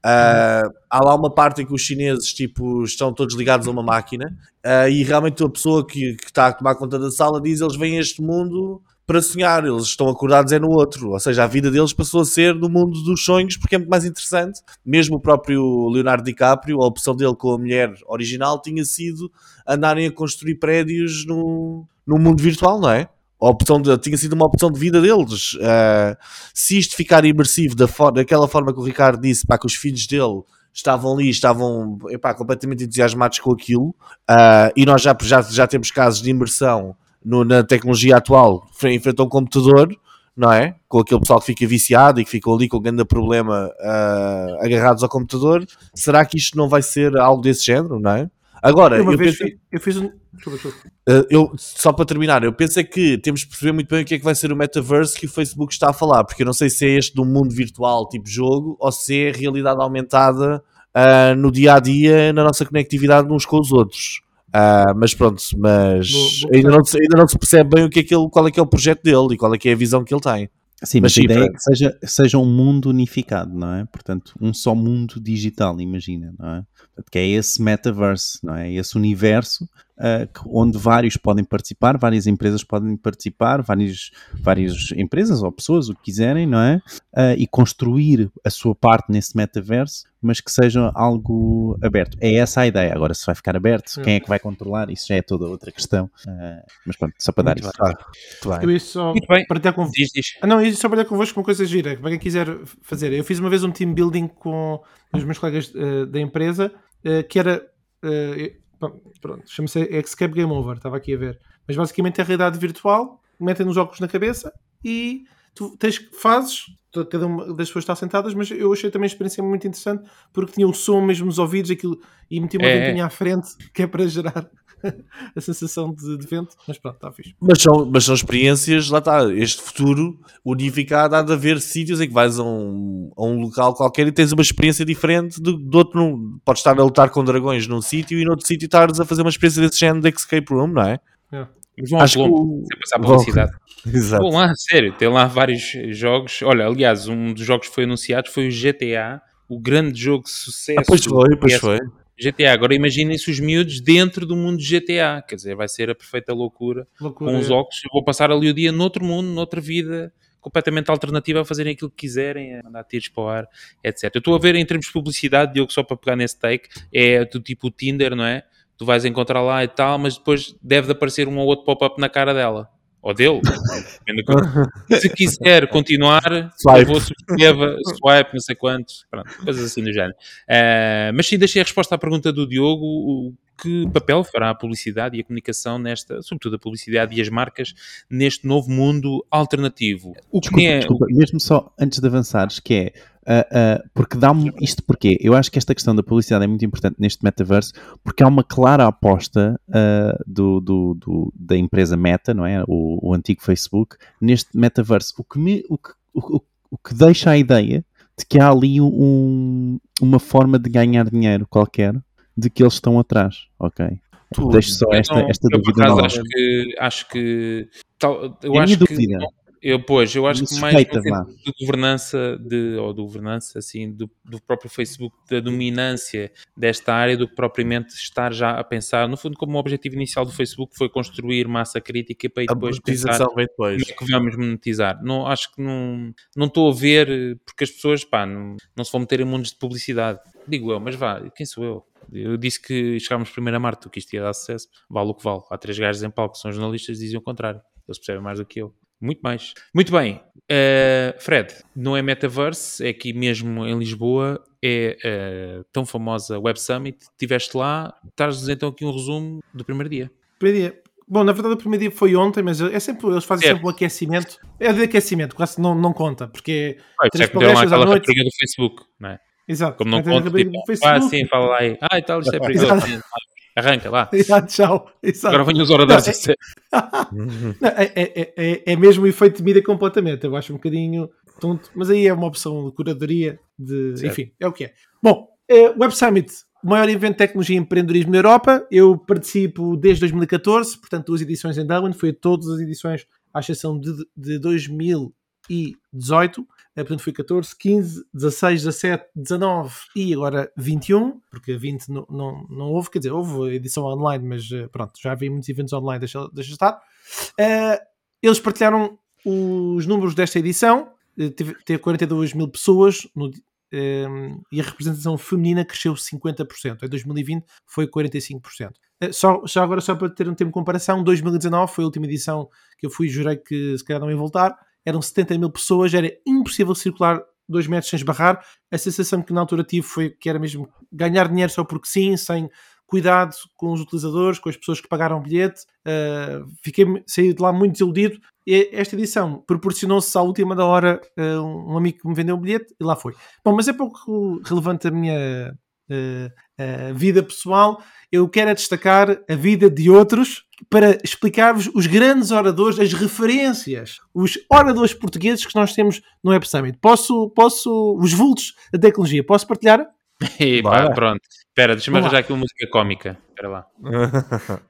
Uh, há lá uma parte em que os chineses tipo, estão todos ligados a uma máquina uh, e realmente a pessoa que, que está a tomar conta da sala diz eles vêm a este mundo para sonhar, eles estão acordados é no outro, ou seja, a vida deles passou a ser no mundo dos sonhos porque é muito mais interessante. Mesmo o próprio Leonardo DiCaprio, a opção dele com a mulher original tinha sido andarem a construir prédios no, no mundo virtual, não é? Opção de, tinha sido uma opção de vida deles. Uh, se isto ficar imersivo da for, daquela forma que o Ricardo disse, para que os filhos dele estavam ali, estavam epá, completamente entusiasmados com aquilo, uh, e nós já, já, já temos casos de imersão no, na tecnologia atual, a um computador, não é? Com aquele pessoal que fica viciado e que ficou ali com um grande problema uh, agarrados ao computador, será que isto não vai ser algo desse género, não é? Agora,
eu,
eu, penso,
eu fiz um. Desculpa, desculpa.
uh, eu, só para terminar, eu penso é que temos de perceber muito bem o que é que vai ser o metaverse que o Facebook está a falar, porque eu não sei se é este do mundo virtual tipo jogo ou se é realidade aumentada uh, no dia a dia, na nossa conectividade uns com os outros. Uh, mas pronto, mas
Vou- vou
ainda, não, se- ainda não se percebe bem o que é que ele, qual é que é o projeto dele e qual é que é a visão que ele tem.
Sim,
Mas
mas, a ideia é que seja, seja um mundo unificado, não é? Portanto, um só mundo digital, imagina, não é? Portanto, que é esse metaverse, não é? Esse universo onde vários podem participar, várias empresas podem participar, várias, várias empresas ou pessoas, o que quiserem, não é? Ah, e construir a sua parte nesse metaverso, mas que seja algo aberto. É essa a ideia. Agora, se vai ficar aberto, quem é que vai controlar? Isso já é toda outra questão. Ah, mas pronto, só para dar
Muito
isso.
bem. Muito bem.
Eu ia só
Muito bem.
partilhar com
Diz, diz.
Ah, não, eu ia só partilhar convosco uma coisa gira, para quem quiser fazer. Eu fiz uma vez um team building com os meus colegas eh, da empresa, eh, que era. eh, pronto, chama-se Escape Game Over, estava aqui a ver. Mas basicamente é realidade virtual, metem os óculos na cabeça e tu tens fases, cada uma das pessoas está sentadas, mas eu achei também a experiência muito interessante porque tinha o som mesmo nos ouvidos aquilo, e meti uma
É,
à frente que é para gerar [laughs] a sensação de, de vento. Mas pronto, está fixe.
Mas são, mas são experiências, lá está, este futuro unificado há de haver sítios em que vais a um, a um local qualquer e tens uma experiência diferente do, do outro. num- Podes estar a lutar com dragões num sítio e noutro sítio estares a fazer uma experiência desse género de escape room, não é?
Eles vão
Acho que
Colombo, sem passar. [laughs]
Exato.
Bom, lá, sério, tem lá vários jogos. Olha, aliás, um dos jogos que foi anunciado foi o GTA, o grande jogo de sucesso.
Ah, pois foi, pois foi.
GTA. Agora imaginem-se os miúdos dentro do mundo de GTA. Quer dizer, vai ser a perfeita loucura.
Loucura.
Com os óculos, eu vou passar ali o dia noutro mundo, noutra vida completamente alternativa a fazerem aquilo que quiserem, a mandar tiros para o ar, etc. Eu estou a ver em termos de publicidade, Diogo, só para pegar nesse take, é do tipo o Tinder, não é? Tu vais encontrar lá e tal, mas depois deve de aparecer um ou outro pop-up na cara dela. Ou dele. Que- [laughs] Se quiser continuar,
Swipe.
eu vou subscreva, swipe, não sei quantos, pronto, coisas assim do género. Ah, mas sim, deixei a resposta à pergunta do Diogo: o que papel fará a publicidade e a comunicação nesta, sobretudo a publicidade e as marcas, neste novo mundo alternativo? O que
Desculpa,
é.
desculpa, mesmo só antes de avançares, que é ah, ah, porque dá-me isto porquê? Eu acho que esta questão da publicidade é muito importante neste metaverso porque há uma clara aposta ah, do, do- do- da empresa Meta, não é? O, o antigo Facebook, neste metaverso, o que, me, o, que, o, o- que deixa a ideia de que há ali um- uma forma de ganhar dinheiro qualquer de que eles estão atrás, ok? Deixo só esta,
Então,
esta dúvida
acho que. Acho que tal- eu
É
acho
minha
que.
dúvida.
Eu, pois, eu acho que mais de governança, de, ou de governança, assim, do, do próprio Facebook, da dominância desta área, do que propriamente estar já a pensar, no fundo, como o objetivo inicial do Facebook foi construir massa crítica para depois pensar
monetização vem depois.
como é que vamos monetizar. Não, acho que não não estou a ver, porque as pessoas, pá, não, não se vão meter em mundos de publicidade. Digo eu, mas vá, quem sou eu? Eu disse que chegámos primeiro a Marte, que isto ia dar sucesso. Vale o que vale. Há três gajos em palco que são jornalistas e dizem o contrário. Eles percebem mais do que eu. Muito mais. Muito bem. Eh, Fred, não é Metaverse, é aqui mesmo em Lisboa, é a tão famosa Web Summit. Estiveste lá, estás então aqui um resumo do primeiro dia.
Primeiro dia. Bom, na verdade o primeiro dia foi ontem, mas é sempre, eles fazem
Certo.
sempre um aquecimento. É de aquecimento, quase não, não conta, porque
Ah,
Três
é lá
palestras à noite.
do Facebook, não é?
Exato.
Como não conta, tipo, ah, sim, fala lá aí. Ah, e tal, isto é [laughs] perigoso. Arranca lá.
Exato, [laughs] tchau. Exato.
Agora venham os oradores. [laughs]
Não, é, é, é, é mesmo o efeito de mídia completamente. Eu acho um bocadinho tonto, mas aí é uma opção de curadoria. De,
Certo.
enfim, é o que é. Bom, eh, Web Summit, o maior evento de tecnologia e empreendedorismo na Europa. Eu participo desde 2014, portanto, duas edições em Dublin. Fui a todas as edições, à exceção de, de 2018. Eh, portanto, foi 14, 15, 16, 17, 19 e agora 21, porque 20 não, não, não houve, quer dizer, houve edição online, mas eh, pronto, já havia muitos eventos online, deixa, deixa estar. Uh, eles partilharam os números desta edição, teve, teve 42 mil pessoas no, um, e a representação feminina cresceu 50%. Em 2020 foi 45%. Só, só agora, só para ter um tempo de comparação, 2019 foi a última edição que eu fui jurei que se calhar não ia voltar eram 70 mil pessoas, era impossível circular dois metros sem esbarrar. A sensação que na altura tive foi que era mesmo ganhar dinheiro só porque sim, sem cuidado com os utilizadores, com as pessoas que pagaram o bilhete. Uh, fiquei, saí de lá muito desiludido. E esta edição proporcionou-se à última da hora uh, um amigo que me vendeu o bilhete e lá foi. Bom, mas é pouco relevante a minha uh, vida pessoal. Eu quero é destacar a vida de outros para explicar-vos os grandes oradores, as referências, os oradores portugueses que nós temos no Web Summit. Posso, posso, os vultos da tecnologia, posso partilhar? [laughs]
E pá, pronto. Espera, deixa-me arranjar aqui uma música cómica. Espera lá. [laughs]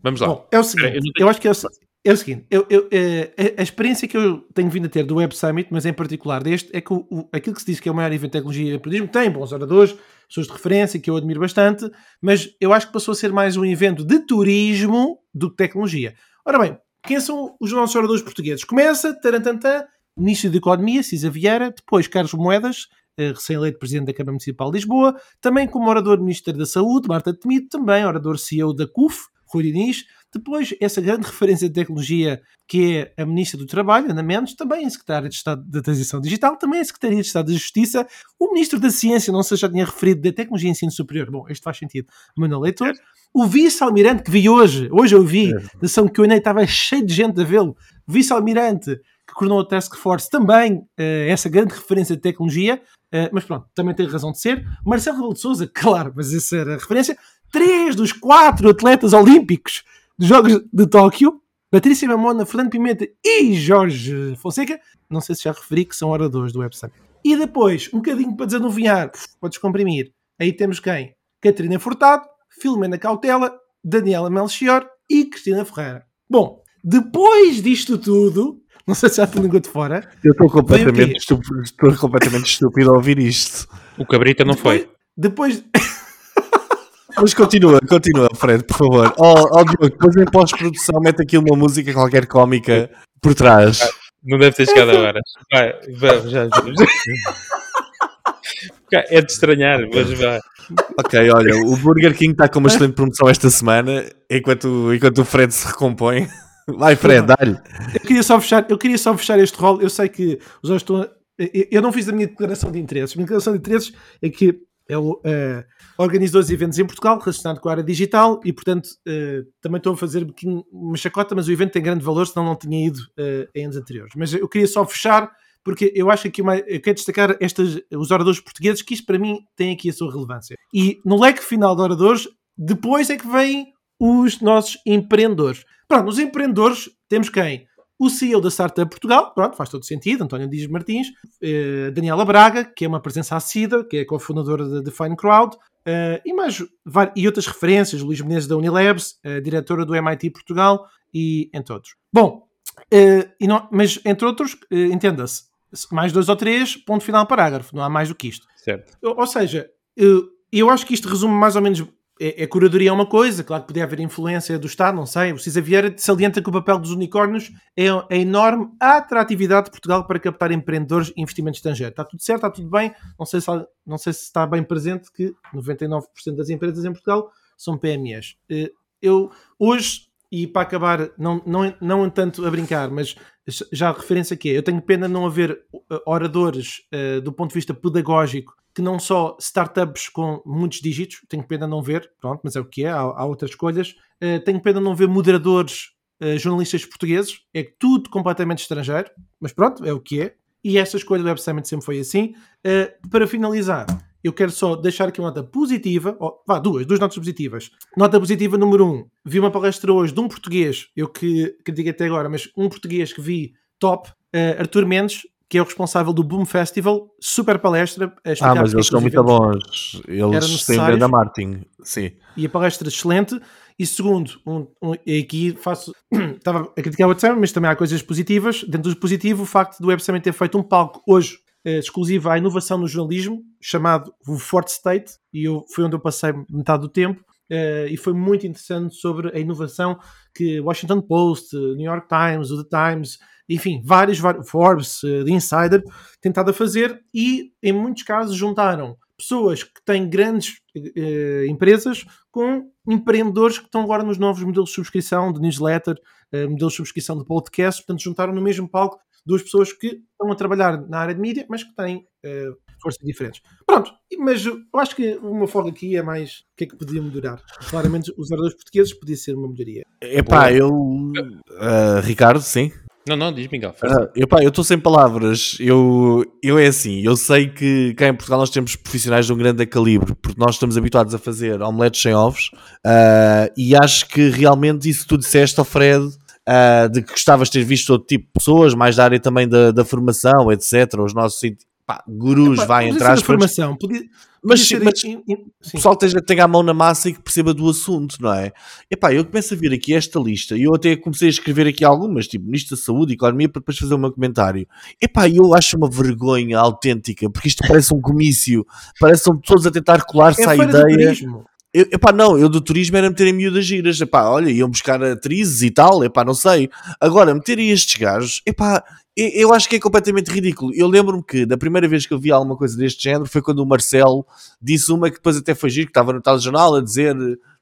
Vamos lá. Bom,
é o seguinte, eu, tenho... eu, acho que é o, é o seguinte, eu, eu, é, a, experiência que eu tenho vindo a ter do Web Summit, mas em particular deste, é que o, aquilo que se diz que é o maior evento de tecnologia e empreendedorismo tem bons oradores, pessoas de referência que eu admiro bastante, mas eu acho que passou a ser mais um evento de turismo do que tecnologia. Ora bem, quem são os nossos oradores portugueses? Começa, tarantantã, Ministro da Economia, Cisa Vieira, depois Carlos Moedas, eh, recém-eleito Presidente da Câmara Municipal de Lisboa, também como orador Ministro da Saúde, Marta Temido, também orador CEO da CUF, Rui Diniz, depois, essa grande referência de tecnologia que é a Ministra do Trabalho, Ana Mendes, também a Secretária de Estado da Transição Digital, também a Secretaria de Estado da Justiça, o Ministro da Ciência, não sei se já tinha referido, da Tecnologia e Ensino Superior, bom, isto faz sentido, Manuel Leitor, o Vice-Almirante que vi hoje, hoje eu vi, na São que eu estava cheio de gente a vê-lo, Vice-Almirante que coordenou a Task Force, também uh, essa grande referência de tecnologia, uh, mas pronto, também tem razão de ser. Marcelo Rebelo de Sousa, [laughs] claro, mas essa era a referência. Três dos quatro atletas olímpicos dos Jogos de Tóquio, Patrícia Mamona, Fernando Pimenta e Jorge Fonseca, não sei se já referi que são oradores do website. E depois, um bocadinho para desanuviar, para descomprimir, aí temos quem? Catarina Furtado, Filomena Cautela, Daniela Melchior e Cristina Ferreira. Bom, depois disto tudo, não sei se já te língua de fora.
Eu estou completamente, estúpido, estou completamente estúpido a ouvir isto.
O Cabrita não
depois,
foi.
Depois, [laughs]
mas continua, continua, Fred, por favor. Ó, oh, oh, Diogo, depois em pós-produção mete aqui uma música qualquer cómica por trás.
Não deve ter chegado a hora. Vai, vai, já, já. É de estranhar, mas vai.
Ok, olha, o Burger King está com uma excelente promoção esta semana, enquanto, enquanto o Fred se recompõe. Vai, Fred, dá-lhe.
Eu queria só fechar, eu queria só fechar este rol. Eu sei que os estão. Eu não fiz a minha declaração de interesses. A minha declaração de interesses é que é o, uh, organizo dois eventos em Portugal relacionado com a área digital e, portanto, uh, também estou a fazer uma chacota, mas o evento tem grande valor, senão não tinha ido uh, em anos anteriores. Mas eu queria só fechar, porque eu acho que uma, eu quero destacar estas, os oradores portugueses, que isto para mim tem aqui a sua relevância. E no leque final de oradores, depois é que vêm os nossos empreendedores. Pronto, os empreendedores temos quem? o CEO da Startup Portugal, pronto, faz todo sentido, António Dias Martins, eh, Daniela Braga, que é uma presença assídua, que é cofundadora da Define Crowd, eh, e, mais, e outras referências, Luís Menezes da Unilabs, eh, diretora do MIT Portugal, e entre outros. Bom, eh, não, mas entre outros, entenda-se, mais dois ou três, ponto final parágrafo, não há mais do que isto.
Certo.
Ou, ou seja, eu acho que isto resume mais ou menos é, é, curadoria é uma coisa, claro que podia haver influência do Estado, não sei. O Cisa Vieira salienta que o papel dos unicórnios é a enorme atratividade de Portugal para captar empreendedores e investimento estrangeiro. Está tudo certo, está tudo bem. Não sei se, não sei se está bem presente que 99% das empresas em Portugal são PMEs. Eh, eu, hoje, e para acabar, não, não, não tanto a brincar, mas já a referência que é, eu tenho pena não haver eh, oradores uh, do ponto de vista pedagógico que não só startups com muitos dígitos, tenho pena não ver, pronto, mas é o que é, há, há outras escolhas. Uh, tenho pena não ver moderadores, uh, jornalistas portugueses, é tudo completamente estrangeiro, mas pronto, é o que é. E essa escolha do Web Summit sempre foi assim. Uh, para finalizar, eu quero só deixar aqui uma nota positiva, vá, duas, duas notas positivas. Nota positiva número um, vi uma palestra hoje de um português, eu que, digo até agora, mas um português que vi top, Arthur Mendes, que é o responsável do Boom Festival, super palestra.
ah, mas eles são muito bons. Eles têm da Martin, sim.
E a palestra excelente. E segundo, um, um, aqui faço. [clears throat] estava a criticar o Web Summit, mas também há coisas positivas. Dentro do positivo, o facto do Web Summit ter feito um palco hoje eh, exclusivo à inovação no jornalismo, chamado o Fort State, e eu, foi onde eu passei metade do tempo. Uh, e foi muito interessante sobre a inovação que Washington Post, New York Times, The Times, enfim, vários, vários Forbes, uh, The Insider, tentado a fazer e, em muitos casos, juntaram pessoas que têm grandes uh, empresas com empreendedores que estão agora nos novos modelos de subscrição de newsletter, modelos de subscrição de podcast, portanto, juntaram no mesmo palco duas pessoas que estão a trabalhar na área de mídia, mas que têm forças diferentes. Pronto, mas eu acho que uma folga aqui é mais o que é que podia melhorar. Claramente, os oradores portugueses podia ser uma melhoria.
Epá, eu. Uh, Ricardo, sim.
Não, não, diz Miguel.
Uh, epá, eu estou sem palavras. Eu, eu é assim, eu sei que cá em Portugal nós temos profissionais de um grande calibre, porque nós estamos habituados a fazer omeletes sem ovos, uh, e acho que realmente isso tu disseste ao Fred, uh, de que gostavas de ter visto outro tipo de pessoas, mais da área também da, da formação, etc. Os nossos pá, gurus, Epá, vai entrar.
formação, podia,
mas, podia mas in, in, o pessoal que tenha a mão na massa e que perceba do assunto, não é? Epá, eu começo a ver aqui esta lista e eu até comecei a escrever aqui algumas, tipo Ministro da Saúde e Economia, para depois fazer o meu comentário. Epá, eu acho uma vergonha autêntica, porque isto parece um comício, parece que todos a tentar colar-se é à ideia. Eu, epá, não, eu do turismo era meter em miúdas giras, epá, olha, iam buscar atrizes e tal, epá, não sei. Agora, meterem estes gajos, epá, eu acho que é completamente ridículo. Eu lembro-me que da primeira vez que eu vi alguma coisa deste género foi quando o Marcelo disse uma que depois até foi giro, que estava no telejornal a dizer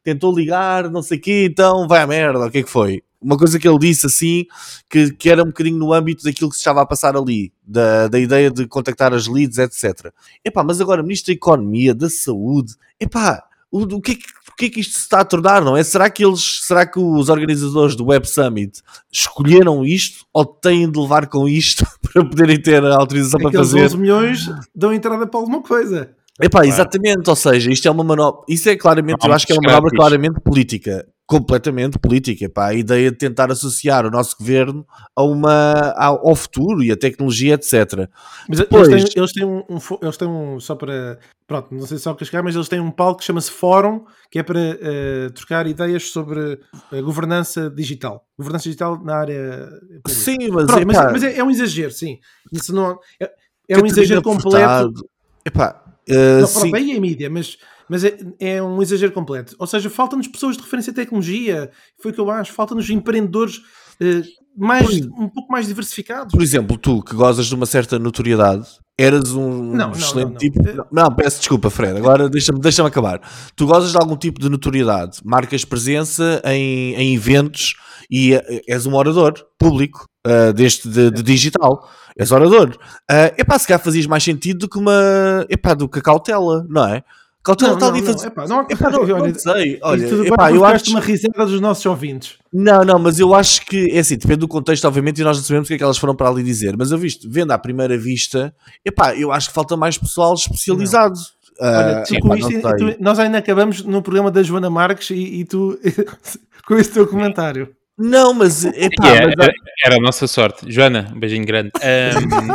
tentou ligar, não sei o quê, então vai à merda, o que é que foi? Uma coisa que ele disse assim, que, que era um bocadinho no âmbito daquilo que se estava a passar ali, da, da ideia de contactar as leads, etc. Epá, mas agora Ministro da Economia, da Saúde, epá, o, o, que é que, o que é que isto se está a tornar, não é? Será que eles, será que os organizadores do Web Summit escolheram isto ou têm de levar com isto [laughs] para poderem ter a autorização
Aqueles
para fazer?
11 milhões dão entrada para alguma coisa.
Epá, exatamente, ou seja, isto é uma manobra, isso é claramente, eu acho que é uma manobra claramente política, completamente política, epá, a ideia de tentar associar o nosso governo a uma, ao, futuro e a tecnologia, etc.
Mas Depois, eles, têm, eles, têm um, um, eles têm um, só para, pronto, não sei só que chegar, mas eles têm um palco que chama-se Fórum, que é para uh, trocar ideias sobre a governança digital, governança digital na área
pública. Sim, mas,
pronto, mas, mas é, é, um exagero, sim, isso não, é, é um exagero completo.
Epá,
Uh, não, pronto, aí é mídia, mas, mas é, é, um exagero completo. Ou seja, faltam-nos pessoas de referência à tecnologia, foi o que eu acho, faltam-nos empreendedores uh, mais, por, um pouco mais diversificados.
Por exemplo, tu que gozas de uma certa notoriedade, eras um não, excelente não, não, tipo. Não, peço desculpa, Fred, agora deixa-me deixa acabar. Tu gozas de algum tipo de notoriedade, marcas presença em, em eventos e eh, és um orador público uh, deste de, de, digital. És orador. Uh, epá, se calhar fazias mais sentido do que uma. Epá, do que a cautela, não é? Cautela está ali fazer.
Epá, não, epá, não,
olha, não sei. Olha,
tudo epá, eu acho uma risada dos nossos ouvintes.
Não, não, mas eu acho que é assim, depende do contexto, obviamente, e nós não sabemos o que é que elas foram para ali dizer. Mas eu visto, vendo à primeira vista, epá, eu acho que falta mais pessoal especializado.
Uh, Olha, tu, epá, isto, tu, nós ainda acabamos no programa da Joana Marques e, e tu [laughs] com esse teu comentário.
Não, mas, epá,
yeah, mas... Era, era, a nossa sorte. Joana, um beijinho grande. Um,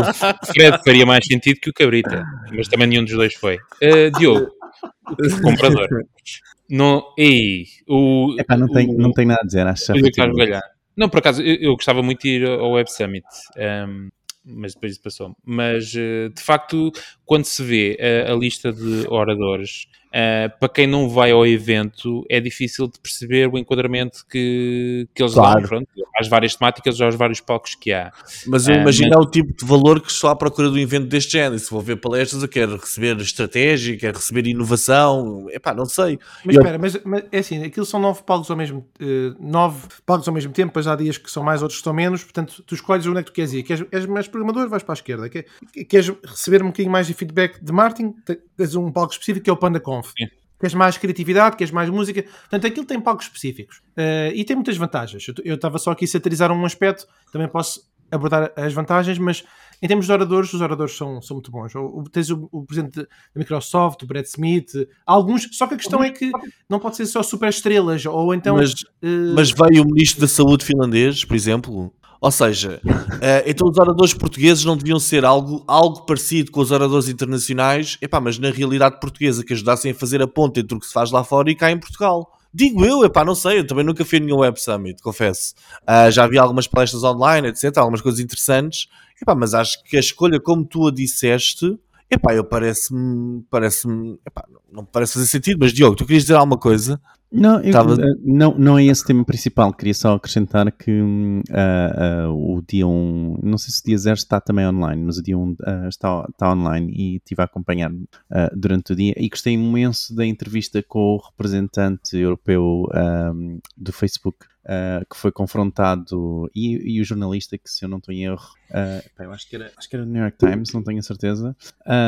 o Fred faria mais sentido que o Cabrita, mas também nenhum dos dois foi. Uh, Diogo, o comprador. Não, ei, o,
epá, não, tem, o, não tem nada a dizer, acho que
Não, por acaso, eu, eu, gostava muito de ir ao Web Summit. Um, mas depois isso passou. Mas, eh, de facto, quando se vê a, a lista de oradores, Uh, para quem não vai ao evento, é difícil de perceber o enquadramento que, que eles claro. dão pronto, às várias temáticas, aos vários palcos que há.
Mas eu uh, imagino mas... o tipo de valor que estou à procura do evento deste género. Se vou ver palestras, eu quero receber estratégia, quero receber inovação. Epá, não sei.
Mas eu... espera, mas, mas, é assim, aquilo são nove palcos ao mesmo uh, nove palcos ao mesmo tempo, depois há dias que são mais, outros que são menos, portanto, tu escolhes onde é que tu queres ir. Queres, és mais programador, vais para a esquerda. Queres receber um bocadinho mais de feedback de marketing, tens um palco específico que é o PandaCon Sim. Queres mais criatividade, queres mais música. Portanto, aquilo tem palcos específicos. Uh, e tem muitas vantagens. Eu estava só aqui a satirizar um aspecto, também posso abordar as vantagens, mas em termos de oradores, os oradores são, são muito bons. O, tens o, o, presidente da Microsoft, o Brad Smith, alguns, só que a questão é que não pode ser só super estrelas, ou então.
Mas, uh... mas veio o ministro da Saúde finlandês, por exemplo, Ou seja, uh, então os oradores portugueses não deviam ser algo, algo parecido com os oradores internacionais, epá, mas na realidade portuguesa, que ajudassem a fazer a ponte entre o que se faz lá fora e cá em Portugal. Digo eu, epá, não sei, eu também nunca fui a nenhum Web Summit, confesso. Uh, já vi algumas palestras online, etc, algumas coisas interessantes, epá, mas acho que a escolha como tu a disseste, epá, eu parece-me, parece-me, epá, não parece fazer sentido, mas Diogo, tu querias dizer alguma coisa?
Não, eu, Tava... Eh, não, não é esse tema principal. Queria só acrescentar que uh, uh, o dia 1, não sei se o dia 0 está também online, mas o dia 1 uh, está, está online e estive a acompanhar durante o dia e gostei imenso da entrevista com o representante europeu do Facebook que foi confrontado, e, e, o jornalista, que se eu não estou em erro, uh, eu acho, que era, acho que era o New York Times, não tenho a certeza,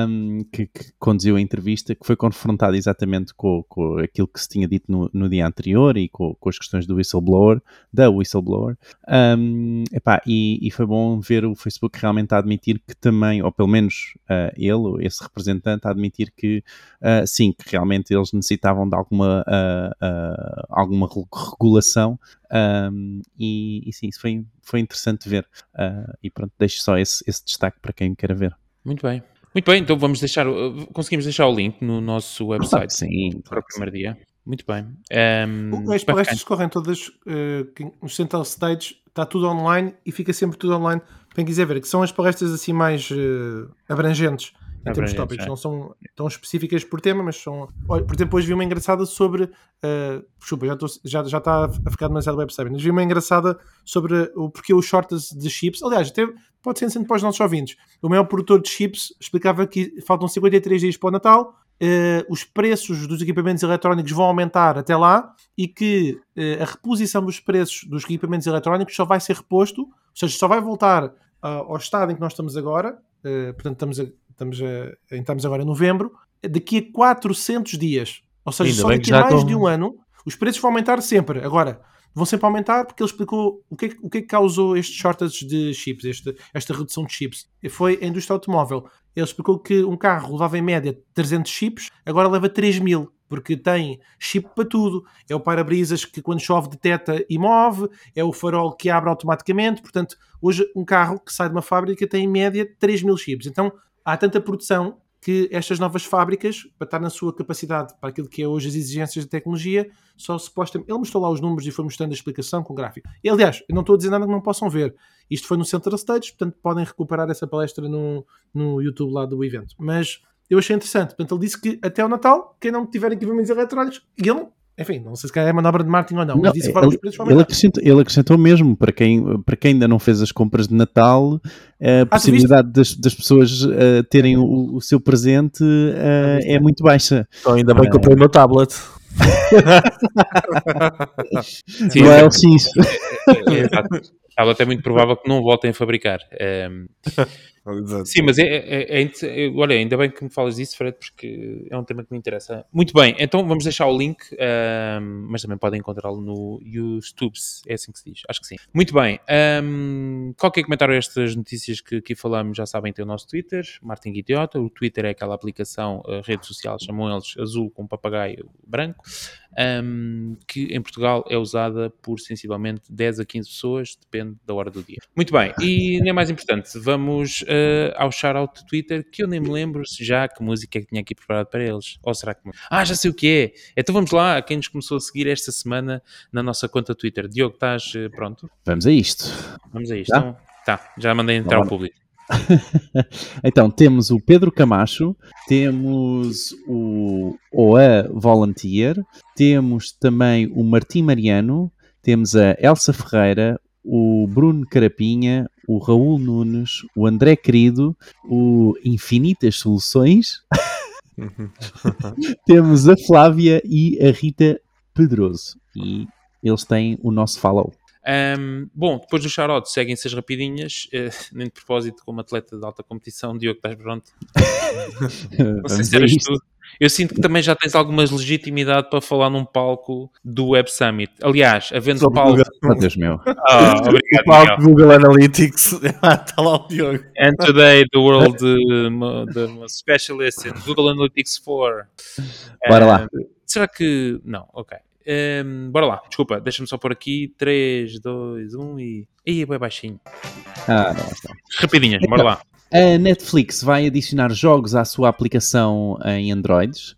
um, que, que, conduziu a entrevista, que foi confrontado exatamente com, com aquilo que se tinha dito no, no dia anterior e com, com, as questões do whistleblower, da whistleblower, um, epá, e, e, foi bom ver o Facebook realmente a admitir que também, ou pelo menos uh, ele, esse representante, a admitir que sim, que realmente eles necessitavam de alguma, alguma regulação. Um, e, e, sim, isso foi, foi interessante ver. Uh, e pronto, deixo só esse, esse destaque para quem queira ver.
Muito bem. Muito bem, então vamos deixar, conseguimos deixar o link no nosso website
ah, sim,
para o primeiro dia. Muito bem.
Um, As palestras correm todas uh, nos Central Stage, está tudo online e fica sempre tudo online. Quem quiser ver, que são as palestras assim mais uh, abrangentes em termos de tópicos. É. Não são tão específicas por tema, mas são. Olha, por exemplo, hoje vi uma engraçada sobre. Uh, desculpa, já, já, já está a ficar demasiado web mas vi uma engraçada sobre o porquê os shorts de chips. Aliás, pode ser interessante para os nossos ouvintes. O maior produtor de chips explicava que faltam 53 dias para o Natal. Uh, os preços dos equipamentos eletrónicos vão aumentar até lá e que uh, a reposição dos preços dos equipamentos eletrónicos só vai ser reposto, ou seja, só vai voltar uh, ao estado em que nós estamos agora, portanto estamos a, estamos, a, estamos agora em novembro, daqui a 400 dias. Ou seja, Ainda só daqui a mais com... de um ano, os preços vão aumentar sempre. Agora, vão sempre aumentar porque ele explicou o que, é, o que, é que causou este shortage de chips, este, esta redução de chips. Foi a indústria automóvel. Ele explicou que um carro levava em média 300 chips, agora leva 3 mil, porque tem chip para tudo. É o para-brisas que quando chove detecta e move, é o farol que abre automaticamente. Portanto, hoje um carro que sai de uma fábrica tem em média 3 mil chips. Então, há tanta produção que estas novas fábricas, para estar na sua capacidade para aquilo que é hoje as exigências da tecnologia, só supostam. Ele mostrou lá os números e foi mostrando a explicação com gráfico. E, aliás, eu não estou a dizer nada que não possam ver. Isto foi no Central Stage, portanto podem recuperar essa palestra no, no YouTube lá do evento. Mas eu achei interessante. Portanto, ele disse que até o Natal, quem não tiver equipamentos eletrónicos, e ele enfim, não sei se é manobra de marketing ou não, não mas disse para
ele, os preços ele acrescentou, ele acrescentou mesmo, para quem, para quem ainda não fez as compras de Natal, a ah, possibilidade das, das, pessoas uh, terem o, o, seu presente uh, é muito baixa.
Então, ainda bem que comprei o meu tablet.
Sim, não é o X.
É, é, é, tablet é muito provável que não voltem a fabricar. Um, Sim, mas é, é, é, olha, ainda bem que me falas disso, Fred, porque é um tema que me interessa. Muito bem, então vamos deixar o link, um, mas também podem encontrá-lo no YouTube, é assim que se diz, acho que sim. Muito bem, um, qualquer comentário a estas notícias que aqui falamos, já sabem, tem o nosso Twitter, Martin Idiota. O Twitter é aquela aplicação, a rede social, chamam eles azul com papagaio branco um, que em Portugal é usada por sensivelmente 10 a 15 pessoas, depende da hora do dia. Muito bem, e nem mais importante, vamos uh, ao shout-out do Twitter, que eu nem me lembro já que música é que tinha aqui preparado para eles. Ou será que. Ah, já sei o que é! Então vamos lá, quem nos começou a seguir esta semana na nossa conta Twitter. Diogo, estás uh, pronto?
Vamos a isto.
Vamos a isto. Tá, então, tá já mandei entrar ao público. [laughs]
então, temos o Pedro Camacho, temos o OA Volunteer, temos também o Martim Mariano, temos a Elsa Ferreira, o Bruno Carapinha, o Raul Nunes, o André Querido, o Infinitas Soluções, [laughs] temos a Flávia e a Rita Pedroso. E eles têm o nosso follow.
Um, bom, depois do shout seguem-se as rapidinhas, uh, nem de propósito, como atleta de alta competição, Diogo, estás pronto? Não sei se eras tu. Eu sinto que também já tens alguma legitimidade para falar num palco do Web Summit. Aliás, havendo Só palco. Google.
Oh, Deus meu.
Oh, obrigado,
o palco Google Analytics. Está [laughs] lá o Diogo.
And today the world uh, the specialist in Google Analytics 4.
Bora uh, lá.
Será que. Não, ok. Um, bora lá, desculpa, deixa-me só pôr aqui 3, 2, 1 e. Ih, é bem baixinho.
Ah, não, está.
Rapidinhas, bora lá.
A Netflix vai adicionar jogos à sua aplicação em Androids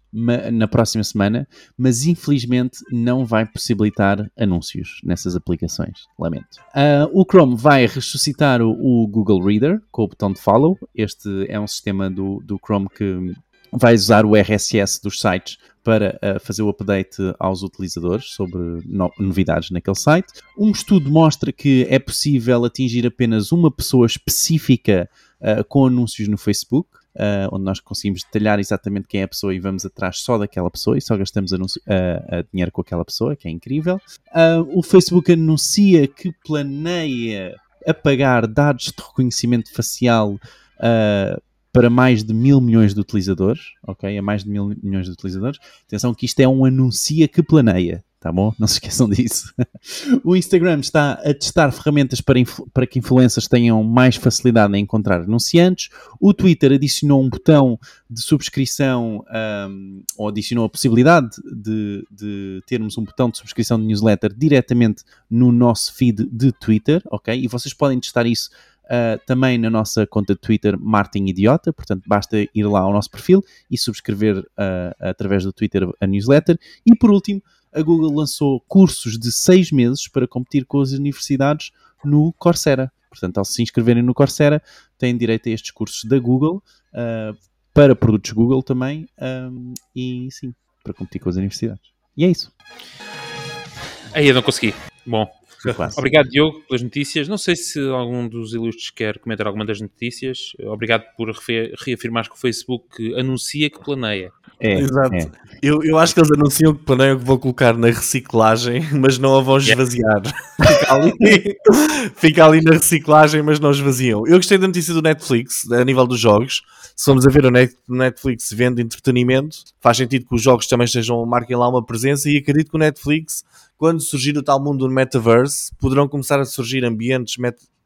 na próxima semana, mas infelizmente não vai possibilitar anúncios nessas aplicações. Lamento. Ah, o Chrome vai ressuscitar o, o Google Reader com o botão de follow. Este é um sistema do, do Chrome que vai usar o RSS dos sites para ah, fazer o update aos utilizadores sobre no- novidades naquele site. Um estudo mostra que é possível atingir apenas uma pessoa específica uh, com anúncios no Facebook, uh, onde nós conseguimos detalhar exatamente quem é a pessoa e vamos atrás só daquela pessoa e só gastamos anúncio, uh, dinheiro com aquela pessoa, que é incrível. O Facebook anuncia que planeia apagar dados de reconhecimento facial para mais de mil milhões de utilizadores, ok? A mais de mil milhões de utilizadores. Atenção que isto é um anuncia que planeia, tá bom? Não se esqueçam [laughs] disso. o Instagram está a testar ferramentas para, para que influencers tenham mais facilidade em encontrar anunciantes. O Twitter adicionou um botão de subscrição, ahm, ou adicionou a possibilidade de, de termos um botão de subscrição de newsletter diretamente no nosso feed de Twitter, ok? E vocês podem testar isso Uh, também na nossa conta de Twitter Martin Idiota, portanto basta ir lá ao nosso perfil e subscrever uh, através do Twitter a newsletter. E por último, a Google lançou cursos de seis meses para competir com as universidades no Coursera. Portanto, ao se inscreverem no Coursera, têm direito a estes cursos da Google, uh, para produtos Google também, um, e sim, para competir com as universidades. E é isso.
Aí eu não consegui. Bom. [laughs] obrigado Diogo pelas notícias. Não sei se algum dos ilustres quer comentar alguma das notícias. Obrigado por reafirmar que o Facebook anuncia que planeia.
É,
Exato.
é.
Eu, eu acho que eles anunciam que planeiam que vão colocar na reciclagem, [laughs] mas não a vão esvaziar. [laughs] Fica, ali, fica ali na reciclagem, mas não esvaziam. Eu gostei da notícia do Netflix, a nível dos jogos. Se vamos a ver o Net- o Netflix vende entretenimento, faz sentido que os jogos também sejam, marquem lá uma presença e acredito que o Netflix, quando surgir o tal mundo do metaverse, poderão começar a surgir ambientes,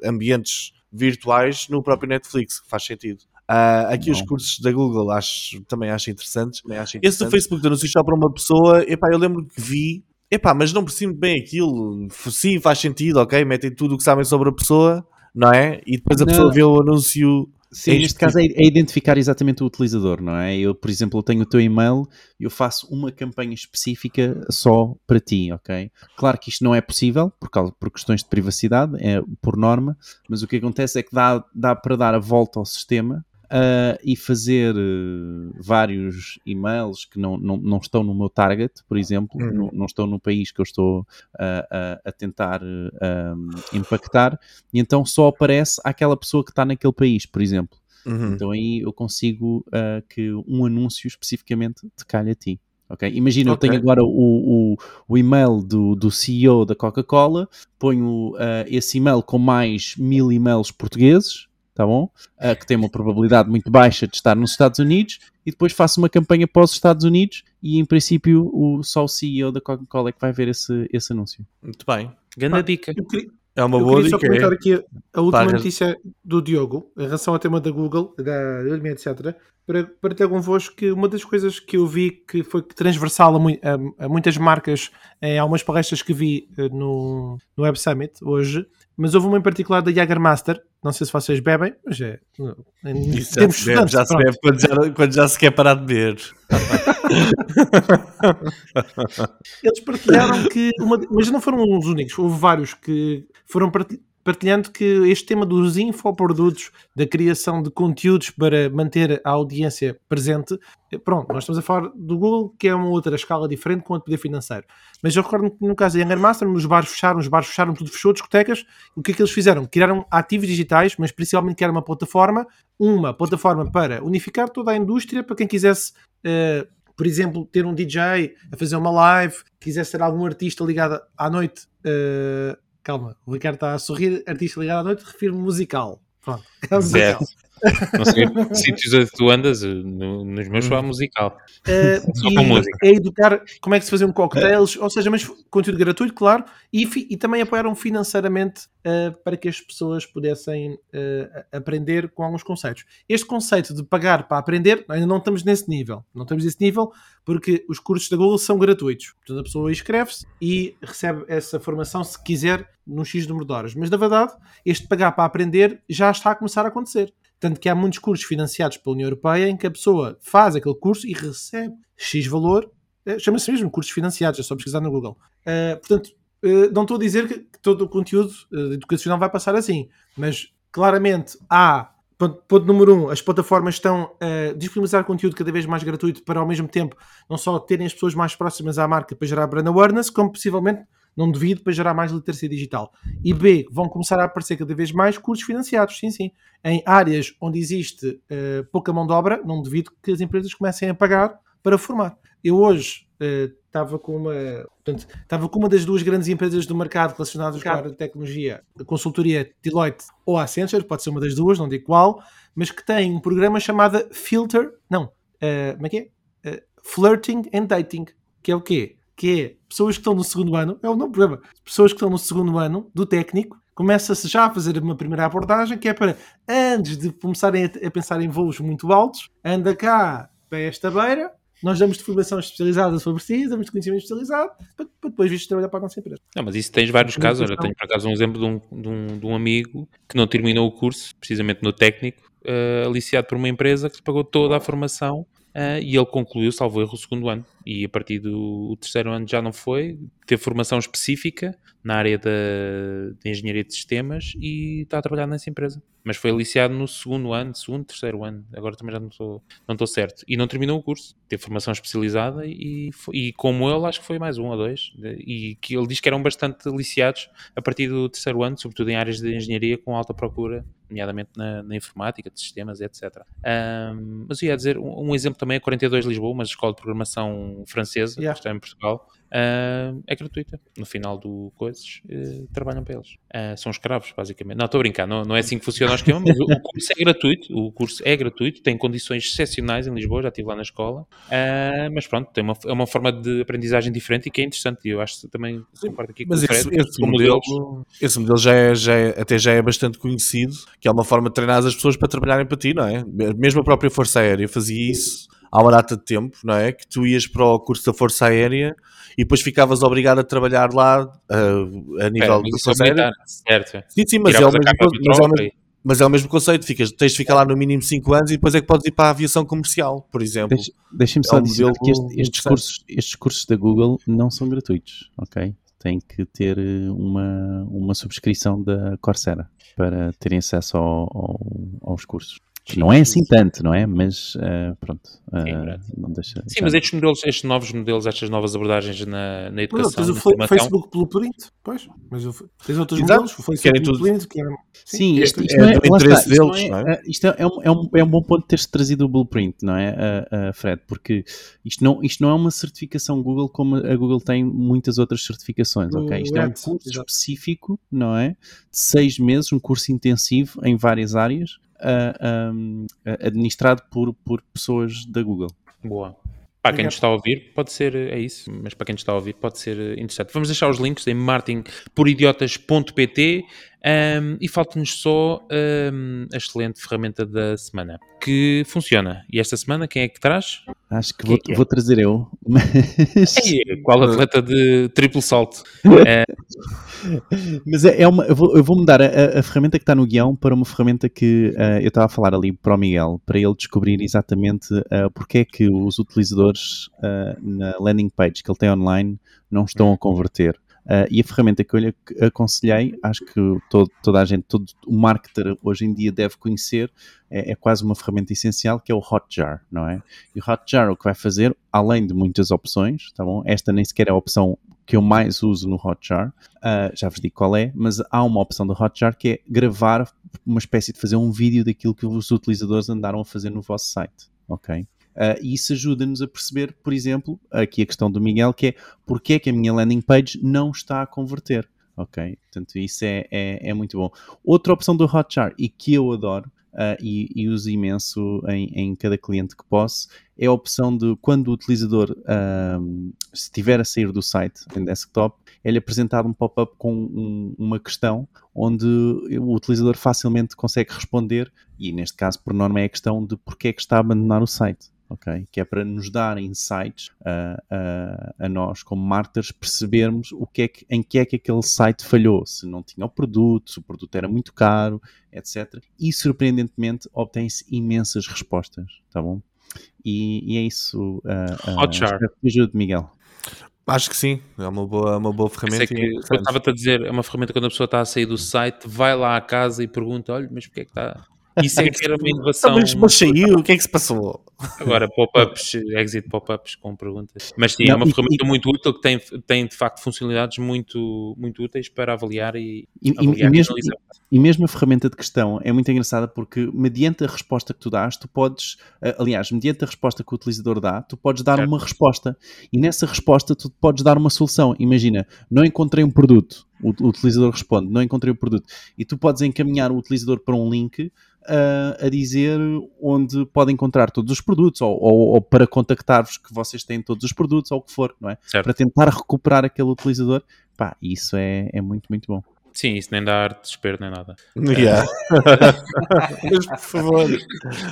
ambientes virtuais no próprio Netflix, faz sentido. Ah, aqui os
Bom.
cursos da Google acho, também acho interessantes.
Também acho
Esse do
interessante.
Facebook de anúncios só para uma pessoa, epá, eu lembro que vi, epá, mas não percebo bem aquilo. Sim, faz sentido, ok? Metem tudo o que sabem sobre a pessoa, não é? E depois a
Não.
pessoa vê o anúncio.
Sim, neste caso é, é identificar exatamente o utilizador, não é? Eu, por exemplo, tenho o teu e-mail e eu faço uma campanha específica só para ti, ok? Claro que isto não é possível por, causa, por questões de privacidade, é por norma, mas o que acontece é que dá, dá para dar a volta ao sistema ah, e fazer eh, vários e-mails que não, não, não estão no meu target, por exemplo,
Uhum.
não, não estão no país que eu estou ah, a- a tentar ah, impactar, e então só aparece àquela pessoa que está naquele país, por exemplo.
Uhum.
Então aí eu consigo ah, que um anúncio especificamente te calhe a ti. ok? Imagina,
Ok.
eu tenho agora o, o, o e-mail do, do CEO da Coca-Cola, ponho ah, esse e-mail com mais mil e-mails portugueses, tá bom? Ah, que tem uma probabilidade muito baixa de estar nos Estados Unidos, e depois faço uma campanha para os Estados Unidos e em princípio o, só o CEO da Coca-Cola é que vai ver esse, esse anúncio.
Muito bem.
Grande dica.
Eu queria,
É uma
eu
boa
queria só
dica.
comentar
é.
aqui a, a última
Pagas.
notícia do Diogo em relação ao tema da Google, da Udemy, etc. Para, para ter convosco que uma das coisas que eu vi que foi transversal a, a- a muitas marcas em algumas palestras que vi eh, no, no Web Summit hoje, mas houve uma em particular da Jagermaster. Não sei se vocês bebem, mas é.
Isso [laughs] já
temos
se bebe, já se bebe quando já, quando já se quer parar de beber. [laughs]
Eles partilharam que, uma, mas não foram os únicos, houve vários que foram parti- partilhando que este tema dos infoprodutos, da criação de conteúdos para manter a audiência presente, eh, pronto, nós estamos a falar do Google, que é uma outra escala diferente com outro poder financeiro. Mas eu recordo que no caso da Younger Master, nos bares fecharam, os bares fecharam, tudo fechou, discotecas, o que é que eles fizeram? Criaram ativos digitais, mas principalmente criaram uma plataforma, uma plataforma para unificar toda a indústria, para quem quisesse eh, por exemplo, ter um DJ a fazer uma live, quisesse ter algum artista ligado à noite. eh, calma, o Ricardo está a sorrir. Artista ligado à noite, refiro-me musical. Pronto. É musical. [laughs]
Não sei sítios é que tu andas, eh, no- nos meus só há musical.
Eh, [laughs]
Só com música.
é educar como é que se faziam cocktails, ou seja, mas conteúdo gratuito, claro, e, e também apoiaram financeiramente eh, para que as pessoas pudessem a- aprender com alguns conceitos. Este conceito de pagar para aprender, ainda não estamos nesse nível. Não estamos nesse nível porque os cursos da Google são gratuitos. Portanto, a pessoa inscreve-se e recebe essa formação se quiser num X número de horas. Mas, na verdade, este pagar para aprender já está a começar a acontecer. Tanto que há muitos cursos financiados pela União Europeia em que a pessoa faz aquele curso e recebe X valor, eh, chama-se mesmo cursos financiados, é só pesquisar no Google. Eh, portanto, eh, não estou a dizer que que todo o conteúdo eh, educacional vai passar assim, mas claramente há. Ponto, ponto número um, as plataformas estão a disponibilizar conteúdo cada vez mais gratuito para ao mesmo tempo não só terem as pessoas mais próximas à marca para gerar brand awareness, como possivelmente, não devido, para gerar mais literacia digital. E B, vão começar a aparecer cada vez mais cursos financiados, sim, sim. Em áreas onde existe eh, pouca mão de obra, não devido que as empresas comecem a pagar para formar. Eu hoje eh, estava com uma portanto, estava com uma das duas grandes empresas do mercado relacionadas com a área de tecnologia, a consultoria Deloitte ou a Accenture, pode ser uma das duas, não digo qual, mas que tem um programa chamado Filter, não, eh, como é que é? Eh, Flirting and Dating, que é o quê? Que é pessoas que estão no segundo ano, é o novo programa, pessoas que estão no segundo ano do técnico, começa-se já a fazer uma primeira abordagem que é para, antes de começarem a, a pensar em voos muito altos, anda cá para esta beira, nós damos de formação especializada sobre si, damos de conhecimento especializado, para, para depois vir trabalhar para a nossa empresa.
Não, mas isso tens vários casos. Olha,
questão.
tenho por acaso um exemplo de um, de um, de um amigo que não terminou o curso, precisamente no técnico, eh, aliciado por uma empresa que lhe pagou toda a formação eh, e ele concluiu, salvo erro, o segundo ano. E a partir do terceiro ano já não foi, teve formação específica na área da, de engenharia de sistemas e está a trabalhar nessa empresa. Mas foi aliciado no segundo ano, segundo, terceiro ano, agora também já não estou não certo. E não terminou o curso, teve formação especializada e, e como ele, acho que foi mais um ou dois. E que ele diz que eram bastante aliciados a partir do terceiro ano, sobretudo em áreas de engenharia com alta procura, nomeadamente na, na informática, de sistemas, etc. Ahm, mas eu ia dizer, um, um exemplo também é 42 Lisboa, uma escola de programação francesa,
Yeah.
que está em Portugal, ahm, é gratuita. No final do coisas, eh, trabalham para eles. Ah, são escravos, basicamente. Não, estou a brincar, não, não é assim que funciona o esquema, mas o, o curso é gratuito, o curso é gratuito, tem condições excepcionais em Lisboa, já estive lá na escola, Ah, mas pronto, tem uma, é uma forma de aprendizagem diferente e que é interessante, e eu acho que também concordo aqui com
Mas
o
esse,
Fred,
esse modelo,
modelo
esse modelo já é, já é- até já é bastante conhecido, que é uma forma de treinar as pessoas para trabalharem para ti, não é? Mesmo a própria Força Aérea fazia isso há uma data de tempo, não é? Que tu ias para o curso da Força Aérea e depois ficavas obrigado a trabalhar lá ah, a nível
Espera,
da
é
Força Aérea.
certo.
Sim, sim, mas é, o mesmo, mas, é o mesmo, mas é o mesmo conceito. Ficas, tens de ficar lá no mínimo 5 anos e depois é que podes ir para a aviação comercial, por exemplo.
Deixa- Deixem-me
É
só
um
dizer
modelo
que este- estes, cursos, estes cursos da Google não são gratuitos, ok? Tem que ter eh, uma, uma subscrição da Coursera para terem acesso ao- ao- aos cursos.
Sim,
não é
sim,
assim
sim.
tanto, não é? Mas eh, pronto, eh,
verdade.
não deixa.
Sim,
já-
mas estes modelos, estes novos modelos, estas novas abordagens na, na
Não,
educação,
tens o
na
Fa-
formação,
Facebook Blueprint, pois, mas o, tens outros
Exato.
modelos, o Facebook
Querem tudo.
Blueprint, que era,
Sim,
Este
isto, isto
é
não
do interesse
está, isto não
deles,
é-
não é?
eh, Isto é, é um, é, um, é um bom ponto teres trazido o Blueprint, não é, eh, Fred? Porque isto não, isto não é uma certificação Google como a Google tem muitas outras certificações,
Do
ok? Isto é um curso
exato.
específico, não é? De seis meses, um curso intensivo em várias áreas, um, administrado por, por pessoas da Google.
boa. Para quem nos está a ouvir, pode ser, é isso, mas para quem nos está a ouvir, pode ser interessante. Vamos deixar os links em martinporidiotas.pt um, e falta-nos só um, a excelente ferramenta da semana, que funciona. E esta semana, quem é que traz?
Acho que vou,
é é?
vou trazer eu, [laughs] mas...
Ei, qual atleta de triplo salto?
Mas é, é uma, eu, vou, eu vou mudar a, a- ferramenta que está no guião para uma ferramenta que ah, eu estava a falar ali para o Miguel, para ele descobrir exatamente ah, porque é que os utilizadores ah, na landing page que ele tem online não estão a converter. Ah, e a ferramenta que eu lhe ac- aconselhei, acho que todo- toda a gente, todo o marketer hoje em dia deve conhecer, é, é quase uma ferramenta essencial, que é o Hotjar, não é? E o Hotjar o que vai fazer, além de muitas opções, tá bom? Esta nem sequer é a opção que eu mais uso no Hotjar, Uh, já vos digo qual é, mas há uma opção do Hotjar que é gravar uma espécie de fazer um vídeo daquilo que os utilizadores andaram a fazer no vosso site, ok? Uh, e isso ajuda-nos a perceber, por exemplo, aqui a questão do Miguel, que é porque é que a minha landing page não está a converter, ok? Portanto, isso é, é, é muito bom. Outra opção do Hotjar, e que eu adoro, uh, e, e, uso imenso em, em, cada cliente que posso, é a opção de quando o utilizador uh, estiver a sair do site em desktop, é-lhe apresentado um pop-up com um, uma questão onde o utilizador facilmente consegue responder, e neste caso, por norma, é a questão de porque é que está a abandonar o site ok? Que é para nos dar insights a, a, a, nós, como marketers, percebermos o que é que, em que é que aquele site falhou, se não tinha o produto, se o produto era muito caro, etc. E surpreendentemente obtém-se imensas respostas, tá bom? E, e é isso. Uh, uh. Ajude, Miguel.
Acho que sim, é uma boa, uma boa ferramenta.
Que, eu estava-te a dizer, é uma ferramenta quando a pessoa está a sair do site, vai lá à casa e pergunta: olha, mas porquê é que está isso é que era uma inovação.
Mas, mas saiu, o que é que se passou?
Agora, pop-ups, exit pop-ups com perguntas. Mas sim, é uma ferramenta muito útil que tem, tem de facto funcionalidades muito, muito úteis para avaliar e,
e, avaliar e, mesmo, e, mesmo a ferramenta de questão é muito engraçada porque, mediante a resposta que tu dás, tu podes, eh, aliás, mediante a resposta que o utilizador dá, tu podes dar certo. uma resposta e nessa resposta tu podes dar uma solução. Imagina, não encontrei um produto, o, o utilizador responde, não encontrei o um produto, e tu podes encaminhar o utilizador para um link uh, a dizer onde podem encontrar todos os produtos ou, ou, ou para contactar-vos que vocês têm todos os produtos ou o que for, não é? Certo. Para tentar recuperar aquele utilizador. Pá, isso é, é muito, muito bom.
Sim, isso nem dá arte de desespero nem nada. [laughs]
Yeah. [laughs] mas por favor.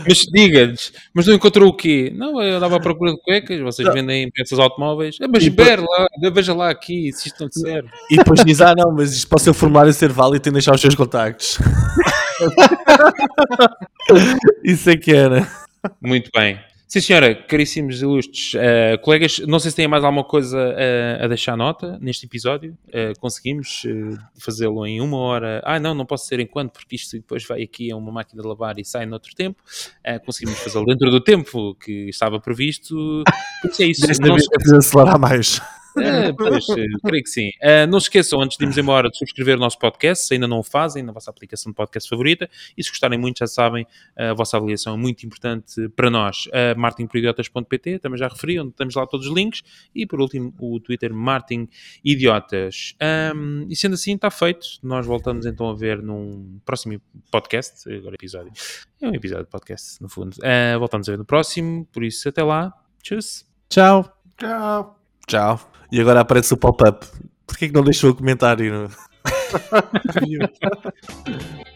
Mas diga-lhes, mas não encontrou o quê? Não, eu andava à procura de cuecas, vocês vendem peças automóveis. Ah, mas espera lá, veja lá aqui se isto não te serve.
E depois diz, ah não, mas isto para o seu formulário ser válido tem de deixar os seus contactos. [laughs] [laughs] Isso é que era.
Muito bem. Sim, senhora, caríssimos ilustres uh, colegas, não sei se têm mais alguma coisa uh, a deixar nota neste episódio. Uh, conseguimos fazê-lo em uma hora. Ah, não, não posso ser enquanto, porque isto depois vai aqui a uma máquina de lavar e sai noutro tempo. conseguimos fazê-lo dentro do tempo que estava previsto. Porque é isso.
Desta não vez se... acelerar mais.
É, [laughs] pois, eh, creio que sim. Uh, não se esqueçam, antes de irmos embora, de subscrever o nosso podcast, se ainda não o fazem, na vossa aplicação de podcast favorita. E se gostarem muito, já sabem, a vossa avaliação é muito importante para nós. Uh, martinporidiotas.pt, também já referi, onde temos lá todos os links. E por último, o Twitter Martin Idiotas. Um, e sendo assim, está feito. Nós voltamos então a ver num próximo podcast. Agora, episódio. É um episódio de podcast, no fundo. Uh, voltamos a ver no próximo. Por isso, até lá. Tchau.
Tchau.
Tchau.
Tchau. E agora aparece o pop-up. Porquê que não deixou o comentário? [laughs]